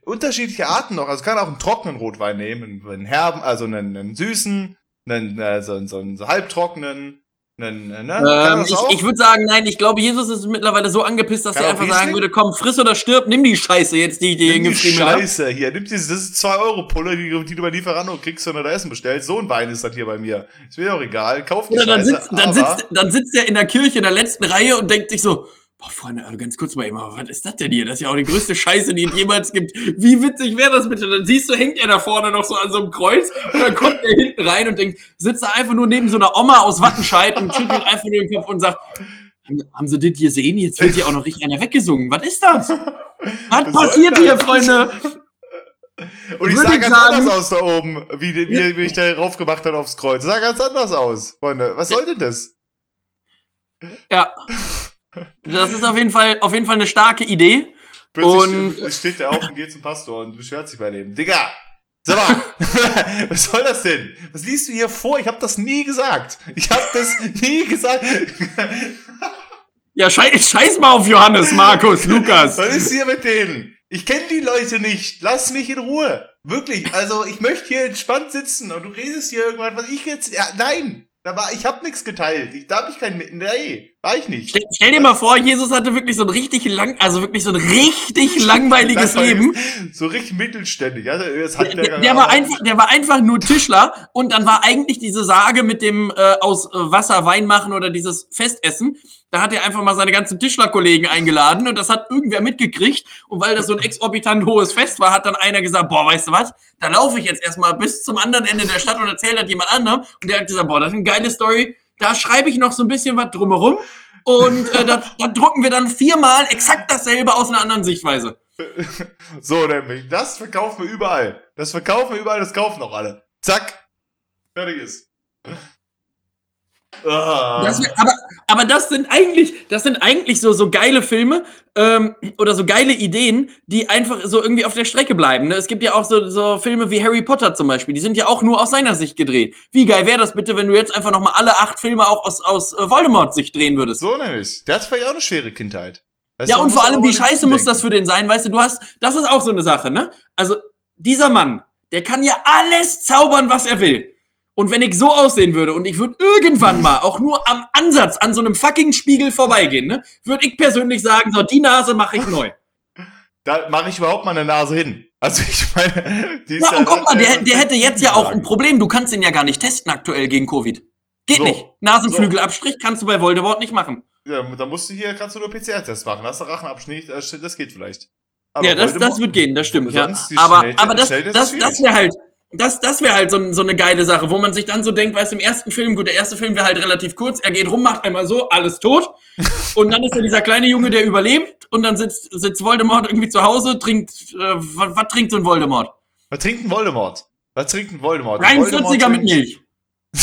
unterschiedliche Arten noch, also kann er auch einen trockenen Rotwein nehmen, einen herben, also einen, einen süßen, einen, äh, so, so einen so halbtrockenen, einen, äh, ne? Ähm, ich ich würde sagen, nein, ich glaube, Jesus ist mittlerweile so angepisst, dass Kann er einfach sagen würde, komm, friss oder stirb, nimm die Scheiße jetzt, die ich dir Nimm die hingeschrieben habe. Scheiße hier, nimm diese, das ist 2 Euro Pulle, die, die du bei Lieferando kriegst, wenn du da Essen bestellst. So ein Wein ist das hier bei mir. Ist mir auch egal, kauf die Oder dann Scheiße, sitzt, dann, sitzt, dann sitzt er in der Kirche in der letzten Reihe und denkt sich so, boah, Freunde, also ganz kurz mal eben, was ist das denn hier? Das ist ja auch die größte Scheiße, die es jemals gibt. Wie witzig wäre das bitte? Dann siehst du, hängt er da vorne noch so an so einem Kreuz und dann kommt er hinten rein und denkt, sitzt da einfach nur neben so einer Oma aus Wattenscheid und schüttelt einfach nur den Kopf und sagt, haben, sie das gesehen? Jetzt wird hier auch noch richtig einer weggesungen. Was ist das? Was passiert hier? Freunde? Und ich sah ganz sagen- anders aus da oben, wie, wie, wie ich da raufgemacht habe aufs Kreuz. Das sah ganz anders aus, Freunde. Was soll denn das? Ja. Das ist auf jeden Fall, auf jeden Fall eine starke Idee. Und- Plötzlich steht der auf und geht zum Pastor und beschwert sich bei dem. Digga! Sag mal, was soll das denn? Was liest du hier vor? Ich habe das nie gesagt. Ich habe das nie gesagt. Ja, scheiß, scheiß mal auf Johannes, Markus, Lukas. Was ist hier mit denen? Ich kenne die Leute nicht. Lass mich in Ruhe. Wirklich. Also ich möchte hier entspannt sitzen und du redest hier irgendwas, was ich jetzt. Ja, nein. Da war, ich habe nichts geteilt. Ich, da habe ich keinen. Nee, war ich nicht. Stell, stell dir mal vor, Jesus hatte wirklich so ein richtig lang, also wirklich so ein richtig langweiliges Leben. So richtig mittelständig. Also, Der, der, war einfach, der war einfach nur Tischler und dann war eigentlich diese Sage mit dem äh, aus Wasser Wein machen oder dieses Festessen. Da hat er einfach mal seine ganzen Tischlerkollegen eingeladen und das hat irgendwer mitgekriegt. Und weil das so ein exorbitant hohes Fest war, hat dann einer gesagt, boah, weißt du was, da laufe ich jetzt erstmal bis zum anderen Ende der Stadt und erzähle das jemand anderem. Und der hat gesagt, boah, das ist eine geile Story. Da schreibe ich noch so ein bisschen was drumherum. Und äh, da, da drucken wir dann viermal exakt dasselbe aus einer anderen Sichtweise. So, nämlich. Das verkaufen wir überall. Das verkaufen wir überall, das kaufen auch alle. Zack. Fertig ist. Ah. Das aber, aber das sind eigentlich, das sind eigentlich so, so geile Filme ähm, oder so geile Ideen, die einfach so irgendwie auf der Strecke bleiben. Ne? Es gibt ja auch so, so Filme wie Harry Potter zum Beispiel, die sind ja auch nur aus seiner Sicht gedreht. Wie geil wäre das bitte, wenn du jetzt einfach nochmal alle acht Filme auch aus, aus äh, Voldemort Sicht drehen würdest? so nämlich. Der hat vielleicht auch eine schwere Kindheit. Weißt ja, du, und vor allem, wie scheiße muss das für den sein? Weißt du, du hast, das ist auch so eine Sache, ne? Also, dieser Mann, der kann ja alles zaubern, was er will. Und wenn ich so aussehen würde und ich würde irgendwann mal auch nur am Ansatz an so einem fucking Spiegel vorbeigehen, ne, würde ich persönlich sagen, so, die Nase mache ich neu. Da mache ich überhaupt mal eine Nase hin. Also ich meine, die ist Ja, und guck mal, der, der hätte jetzt ja auch ein. Problem. Du kannst ihn ja gar nicht testen aktuell gegen Covid. Geht So. nicht. Nasenflügelabstrich kannst du bei Voldemort nicht machen. Ja, da musst du hier, kannst du nur PCR-Test machen. Hast du Rachenabschnitt, äh, das geht vielleicht. Aber ja, das, das wird gehen, das stimmt. Ja. Aber, aber das, das, ist das wäre halt, das, das wäre halt so, so eine geile Sache, wo man sich dann so denkt, weißt du, im ersten Film, gut, der erste Film wäre halt relativ kurz, er geht rum, macht einmal so, alles tot. Und dann ist da dieser kleine Junge, der überlebt und dann sitzt, sitzt Voldemort irgendwie zu Hause, trinkt, äh, was, was trinkt so ein Voldemort? Was trinkt ein Voldemort? Was trinkt ein Voldemort? Rein Voldemort 40er mit Milch.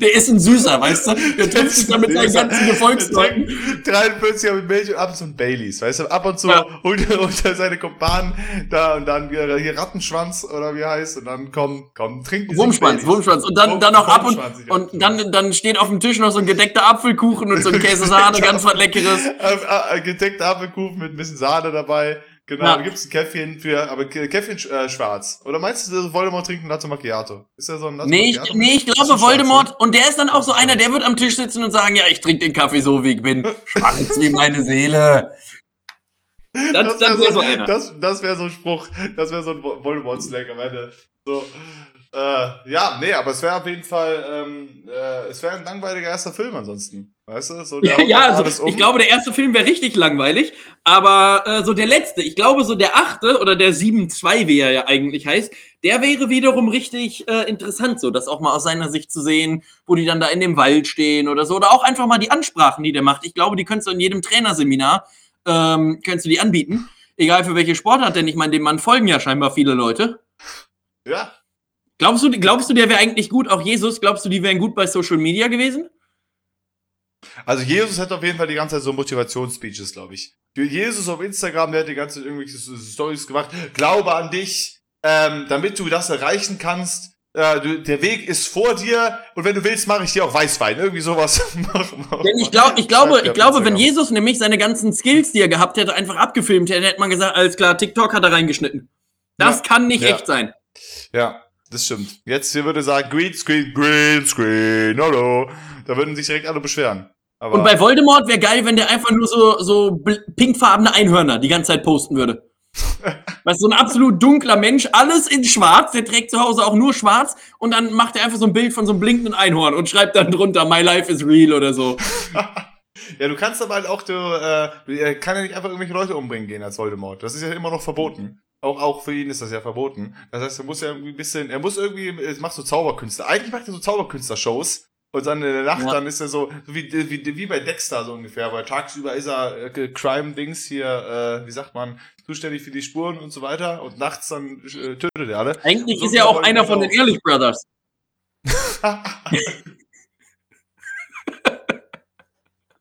Der ist ein Süßer, weißt du? Der trifft sich da mit seinen ganzen Gefolgsleuten. 43er mit Milch und ab und zu ein Baileys, weißt du? Ab und zu Ja. holt er holt er seine Kumpanen da und dann hier, hier Rattenschwanz oder wie heißt und dann komm, komm, trinken Sie Wurmschwanz. Wurmschwanz. Und dann, dann noch ab und, und dann, dann steht auf dem Tisch noch so ein gedeckter Apfelkuchen und so ein Käsesahne, ganz was Leckeres. Äh, äh, gedeckter Apfelkuchen mit ein bisschen Sahne dabei. Genau, Ja. da gibt's ein Käffchen für, aber Käffchen äh, schwarz. Oder meinst du, Voldemort trinkt ein Latte Macchiato? Ist der so ein Latte Nee, ich, Macchiato? nee, ich glaube Voldemort, und der ist dann auch so einer, der wird am Tisch sitzen und sagen, ja, ich trinke den Kaffee so, wie ich bin. Schwarz wie meine Seele. Das, Das das wäre wäre so, so einer. das, das wär so ein Spruch, das wäre so ein Vo- Voldemort-Slang am Ende. So, äh, ja, nee, aber es wäre auf jeden Fall, ähm, äh, es wäre ein langweiliger erster Film ansonsten. Weißt du? So, der Ja, ja, also um. ich glaube, der erste Film wäre richtig langweilig, aber äh, so der letzte, ich glaube, so der achte oder der 7-2, wie er ja eigentlich heißt, der wäre wiederum richtig äh, interessant, so das auch mal aus seiner Sicht zu sehen, wo die dann da in dem Wald stehen oder so. Oder auch einfach mal die Ansprachen, die der macht. Ich glaube, die könntest du in jedem Trainerseminar, ähm, könntest du die anbieten. Egal für welche Sportart, denn ich meine, dem Mann folgen ja scheinbar viele Leute. Ja, Glaubst du, glaubst du, der wäre eigentlich gut, auch Jesus, glaubst du, die wären gut bei Social Media gewesen? also Jesus hat auf jeden Fall die ganze Zeit so Motivationsspeeches, glaube ich. Jesus auf Instagram, der hat die ganze Zeit irgendwelche Stories gemacht. Glaube an dich, ähm, damit du das erreichen kannst, äh, du, der Weg ist vor dir und wenn du willst, mache ich dir auch Weißwein. Irgendwie sowas. Denn ich, glaub, ich glaube, ich glaube, wenn Jesus nämlich seine ganzen Skills, die er gehabt hätte, einfach abgefilmt hätte, hätte man gesagt, alles klar, TikTok hat er reingeschnitten. Das ja. kann nicht ja. echt sein. Ja, das stimmt. Jetzt hier würde sagen, Green Screen, Green Screen, hallo. Da würden sich direkt alle beschweren. Aber und bei Voldemort wäre geil, wenn der einfach nur so, so pinkfarbene Einhörner die ganze Zeit posten würde. Weißt du, so ein absolut dunkler Mensch, alles in schwarz, der trägt zu Hause auch nur schwarz und dann macht er einfach so ein Bild von so einem blinkenden Einhorn und schreibt dann drunter, My life is real oder so. ja, du kannst aber halt auch, du, äh, kann ja nicht einfach irgendwelche Leute umbringen gehen als Voldemort. Das ist ja immer noch verboten. Auch, auch für ihn ist das ja verboten. Das heißt, er muss ja irgendwie ein bisschen, er muss irgendwie, er macht so Zauberkünste. Eigentlich macht er so Zauberkünstler-Shows. Und dann in der Nacht, ja. dann ist er so, wie, wie, wie bei Dexter so ungefähr, weil tagsüber ist er äh, Crime-Dings hier, äh, wie sagt man, zuständig für die Spuren und so weiter und nachts dann äh, tötet er alle. Eigentlich so ist er auch einer von den Ehrlich Brothers.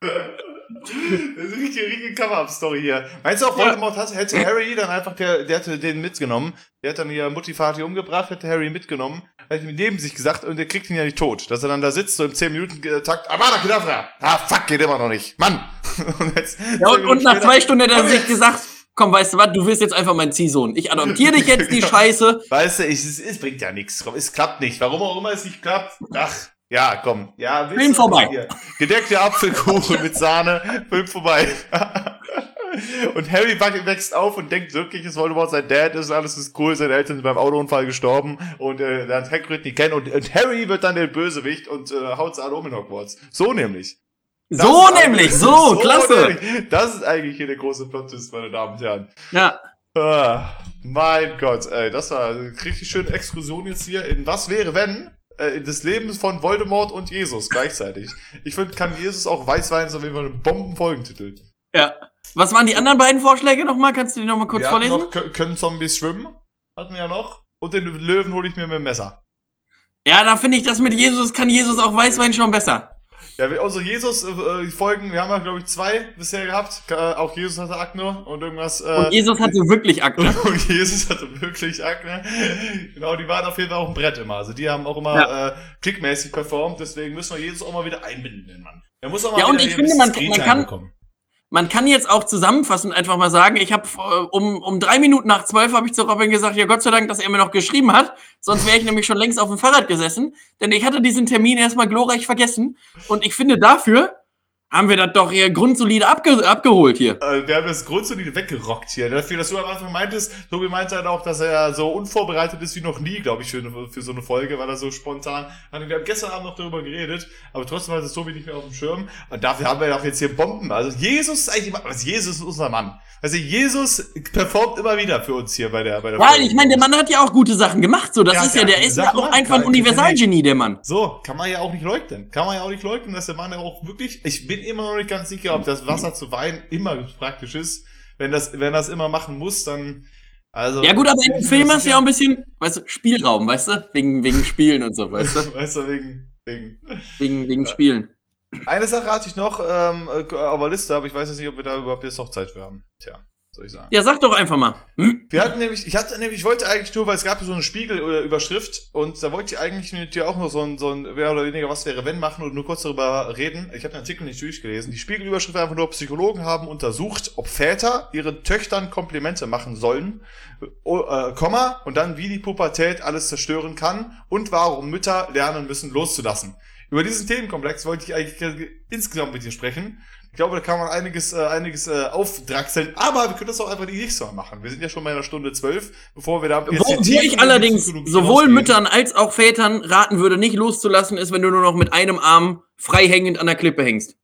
Das ist eine richtige, richtige Cover-Up-Story hier. Meinst du auch, Voldemort ja. hätte Harry dann einfach, der, der hätte den mitgenommen, der hat dann hier Mutti Vati umgebracht, hätte Harry mitgenommen, hat ihm neben sich gesagt und der kriegt ihn ja nicht tot. Dass er dann da sitzt, so im 10-Minuten-Takt, Avada Kedavra! Ah, fuck, geht immer noch nicht. Mann! und, jetzt, ja, und, und nach zwei Stunden hat er sich gesagt, komm, weißt du was, du wirst jetzt einfach mein Ziehsohn. Ich adoptiere dich jetzt, die Scheiße. Weißt du, ich, es, es bringt ja nichts. Es klappt nicht. Warum auch immer es nicht klappt. Ach, ja, komm. Ja, Film vorbei. Hier. Gedeckte Apfelkuchen mit Sahne. Film vorbei. und Harry wächst auf und denkt wirklich, es Voldemort sein Dad ist, alles ist cool, seine Eltern sind beim Autounfall gestorben und äh, lernt Hagrid nicht kennen und, und Harry wird dann der Bösewicht und äh, haut alle um in Hogwarts. So nämlich. Das so nämlich, so, so, klasse. Nämlich. Das ist eigentlich hier der große plot meine Damen und Herren. Ja. Ah, mein Gott, ey, das war eine richtig schöne Exkursion jetzt hier in Was wäre, wenn äh, des Lebens von Voldemort und Jesus gleichzeitig. Ich finde, kann Jesus auch Weißwein so wie man einen Bombenfolgentitel. Ja. Was waren die anderen beiden Vorschläge nochmal? Kannst du die nochmal kurz wir vorlesen? Noch, können Zombies schwimmen? Hatten wir ja noch. Und den Löwen hole ich mir mit dem Messer. Ja, da finde ich das mit Jesus, kann Jesus auch Weißwein schon besser. Ja, also Jesus-Folgen, äh, wir haben ja, glaube ich, zwei bisher gehabt. Äh, auch Jesus hatte Akne und irgendwas. Äh, und Jesus hatte wirklich Akne. und Jesus hatte wirklich Akne. genau, die waren auf jeden Fall auch ein Brett immer. Also die haben auch immer ja. äh, klickmäßig performt. Deswegen müssen wir Jesus auch mal wieder einbinden, den Mann. Er muss auch mal ja, und ich finde, man, man kann. Bekommen man kann jetzt auch zusammenfassend einfach mal sagen, ich habe äh, um, um drei Minuten nach zwölf habe ich zu Robin gesagt, ja Gott sei Dank, dass er mir noch geschrieben hat, sonst wäre ich nämlich schon längst auf dem Fahrrad gesessen, denn ich hatte diesen Termin erstmal glorreich vergessen. Und ich finde dafür haben wir das doch hier grundsolide abge abgeholt hier. Äh, wir haben das grundsolide weggerockt hier. Dafür, dass du am Anfang meintest, Tobi meinte halt auch, dass er so unvorbereitet ist wie noch nie, glaube ich, für, für so eine Folge, weil er so spontan. Wir haben gestern Abend noch darüber geredet, aber trotzdem hat es Tobi nicht mehr auf dem Schirm. Und dafür haben wir doch jetzt hier Bomben. Also Jesus ist eigentlich immer, also Jesus ist unser Mann. Also Jesus performt immer wieder für uns hier bei der bei der Ja, Folge. ich meine, der Mann hat ja auch gute Sachen gemacht. So, das ja, ist ja, der ist ja auch einfach ein Universalgenie, der Mann. So, kann man ja auch nicht leugnen. Kann man ja auch nicht leugnen, dass der Mann ja auch wirklich. Ich bin immer noch nicht ganz sicher, ob das Wasser zu Wein immer praktisch ist. Wenn das, wenn das immer machen muss, dann. Also, ja gut, aber im Film hast du ja auch ein bisschen, weißt du, Spielraum, weißt du? Wegen, wegen Spielen und so, weißt du? weißt du, wegen, wegen. Wegen, wegen Spielen. Eine Sache hatte ich noch ähm, äh, auf der Liste, aber ich weiß jetzt nicht, ob wir da überhaupt jetzt noch Zeit für haben. Tja soll ich sagen. Ja, sag doch einfach mal. Hm? Wir hatten nämlich, ich hatte nämlich, ich wollte eigentlich nur, weil es gab so eine Spiegelüberschrift und da wollte ich eigentlich mit dir auch noch so ein, so ein, mehr oder weniger, was wäre wenn machen und nur kurz darüber reden. Ich habe den Artikel nicht durchgelesen. Die Spiegelüberschrift war einfach nur, Psychologen haben untersucht, ob Väter ihren Töchtern Komplimente machen sollen, äh, Komma, und dann wie die Pubertät alles zerstören kann und warum Mütter lernen müssen loszulassen. Über diesen Themenkomplex wollte ich eigentlich insgesamt mit dir sprechen. Ich glaube, da kann man einiges, äh, einiges äh, aufdraxeln. Aber wir können das auch einfach die nächste Mal machen. Wir sind ja schon bei einer Stunde zwölf, bevor wir da Wo, wo ich allerdings sowohl ausgehen. Müttern als auch Vätern raten würde, nicht loszulassen, ist, wenn du nur noch mit einem Arm freihängend an der Klippe hängst.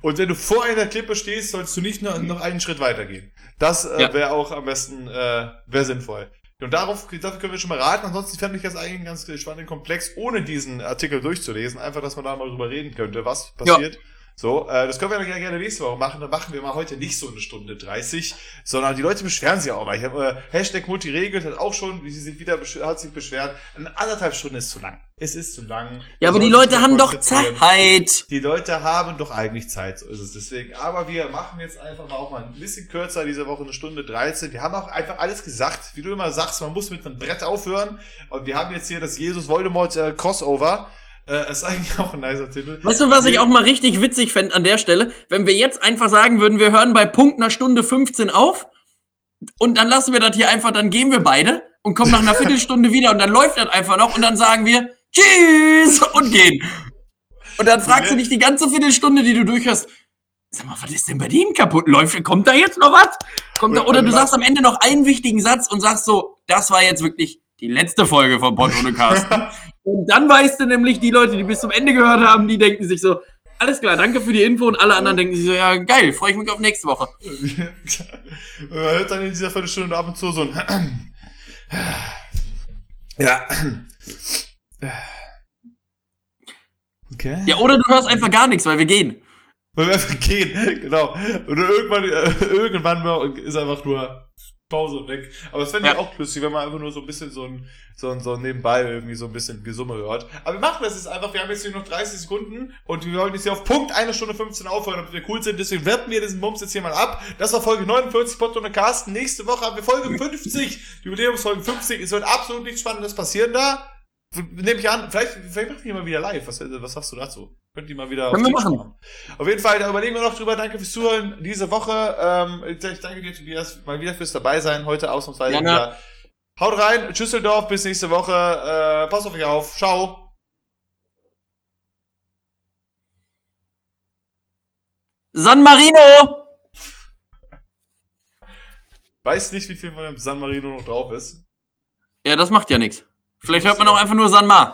Und wenn du vor einer Klippe stehst, sollst du nicht noch, noch einen Schritt weitergehen. Das äh, ja. wäre auch am besten äh, wäre sinnvoll. Und darauf, dafür können wir schon mal raten. Ansonsten fände ich das eigentlich einen ganz spannenden Komplex, ohne diesen Artikel durchzulesen. Einfach, dass man da mal drüber reden könnte, was passiert. Ja So, äh, das können wir dann gerne nächste Woche machen. Dann machen wir mal heute nicht so eine Stunde 30, sondern die Leute beschweren sich auch mal. Ich habe äh, Hashtag Multiregelt hat auch schon, wie sie sich wieder hat sich beschwert. Eine anderthalb Stunden ist zu lang. Es ist zu lang. Ja, aber die Leute haben doch. Zeit. Die Leute haben doch eigentlich Zeit, so ist es deswegen. Aber wir machen jetzt einfach mal auch mal ein bisschen kürzer diese Woche, eine Stunde 13. Wir haben auch einfach alles gesagt. Wie du immer sagst, man muss mit einem Brett aufhören. Und wir haben jetzt hier das Jesus Voldemort äh, Crossover. Äh, ist eigentlich auch ein nicer Titel. Weißt du, was ich auch mal richtig witzig fände an der Stelle? Wenn wir jetzt einfach sagen würden, wir hören bei Punkt einer Stunde 15 auf und dann lassen wir das hier einfach, dann gehen wir beide und kommen nach einer Viertelstunde wieder und dann läuft das einfach noch und dann sagen wir Tschüss und gehen. Und dann fragst du dich die ganze Viertelstunde, die du durchhörst, sag mal, was ist denn bei denen kaputt? Läuft, kommt da jetzt noch was? Kommt da, Oder- oder du oder sagst am Ende noch einen wichtigen Satz und sagst so, das war jetzt wirklich die letzte Folge von Pott ohne Carsten. Und dann weißt du nämlich, die Leute, die bis zum Ende gehört haben, die denken sich so, alles klar, danke für die Info. Und alle anderen denken sich so, ja, geil, freue ich mich auf nächste Woche. Man hört dann in dieser Viertelstunde ab und zu so ein Ja. Okay. Ja, oder du hörst einfach gar nichts, weil wir gehen. Weil wir einfach gehen, genau. Und irgendwann, äh, irgendwann ist einfach nur Pause weg. Aber das fände ich Ja. auch lustig, wenn man einfach nur so ein bisschen so ein, so ein, so ein nebenbei irgendwie so ein bisschen Gesumme hört. Aber wir machen das jetzt einfach, wir haben jetzt hier noch 30 Sekunden und wir wollen jetzt hier auf Punkt eine Stunde 15 aufhören, ob wir cool sind. Deswegen werten wir diesen Bums jetzt hier mal ab. Das war Folge 49, Pott und Carsten. Nächste Woche haben wir Folge 50, Jubiläumsfolge 50. Es wird absolut nichts Spannendes passieren da. Nehme ich an, vielleicht, vielleicht machen die mal wieder live. Was, was sagst du dazu? Könnt ihr mal wieder Können wir machen. Auf jeden Fall, da überlegen wir noch drüber. Danke fürs Zuhören diese Woche. Ähm, ich danke dir, Tobias, mal wieder fürs dabei sein. Heute ausnahmsweise Gerne. wieder. Haut rein, Tschüsseldorf, bis nächste Woche. Äh, passt auf euch auf. Ciao. San Marino! Weiß nicht, wie viel von dem San Marino noch drauf ist. Ja, das macht ja nichts. Vielleicht hört man auch einfach nur San Mar.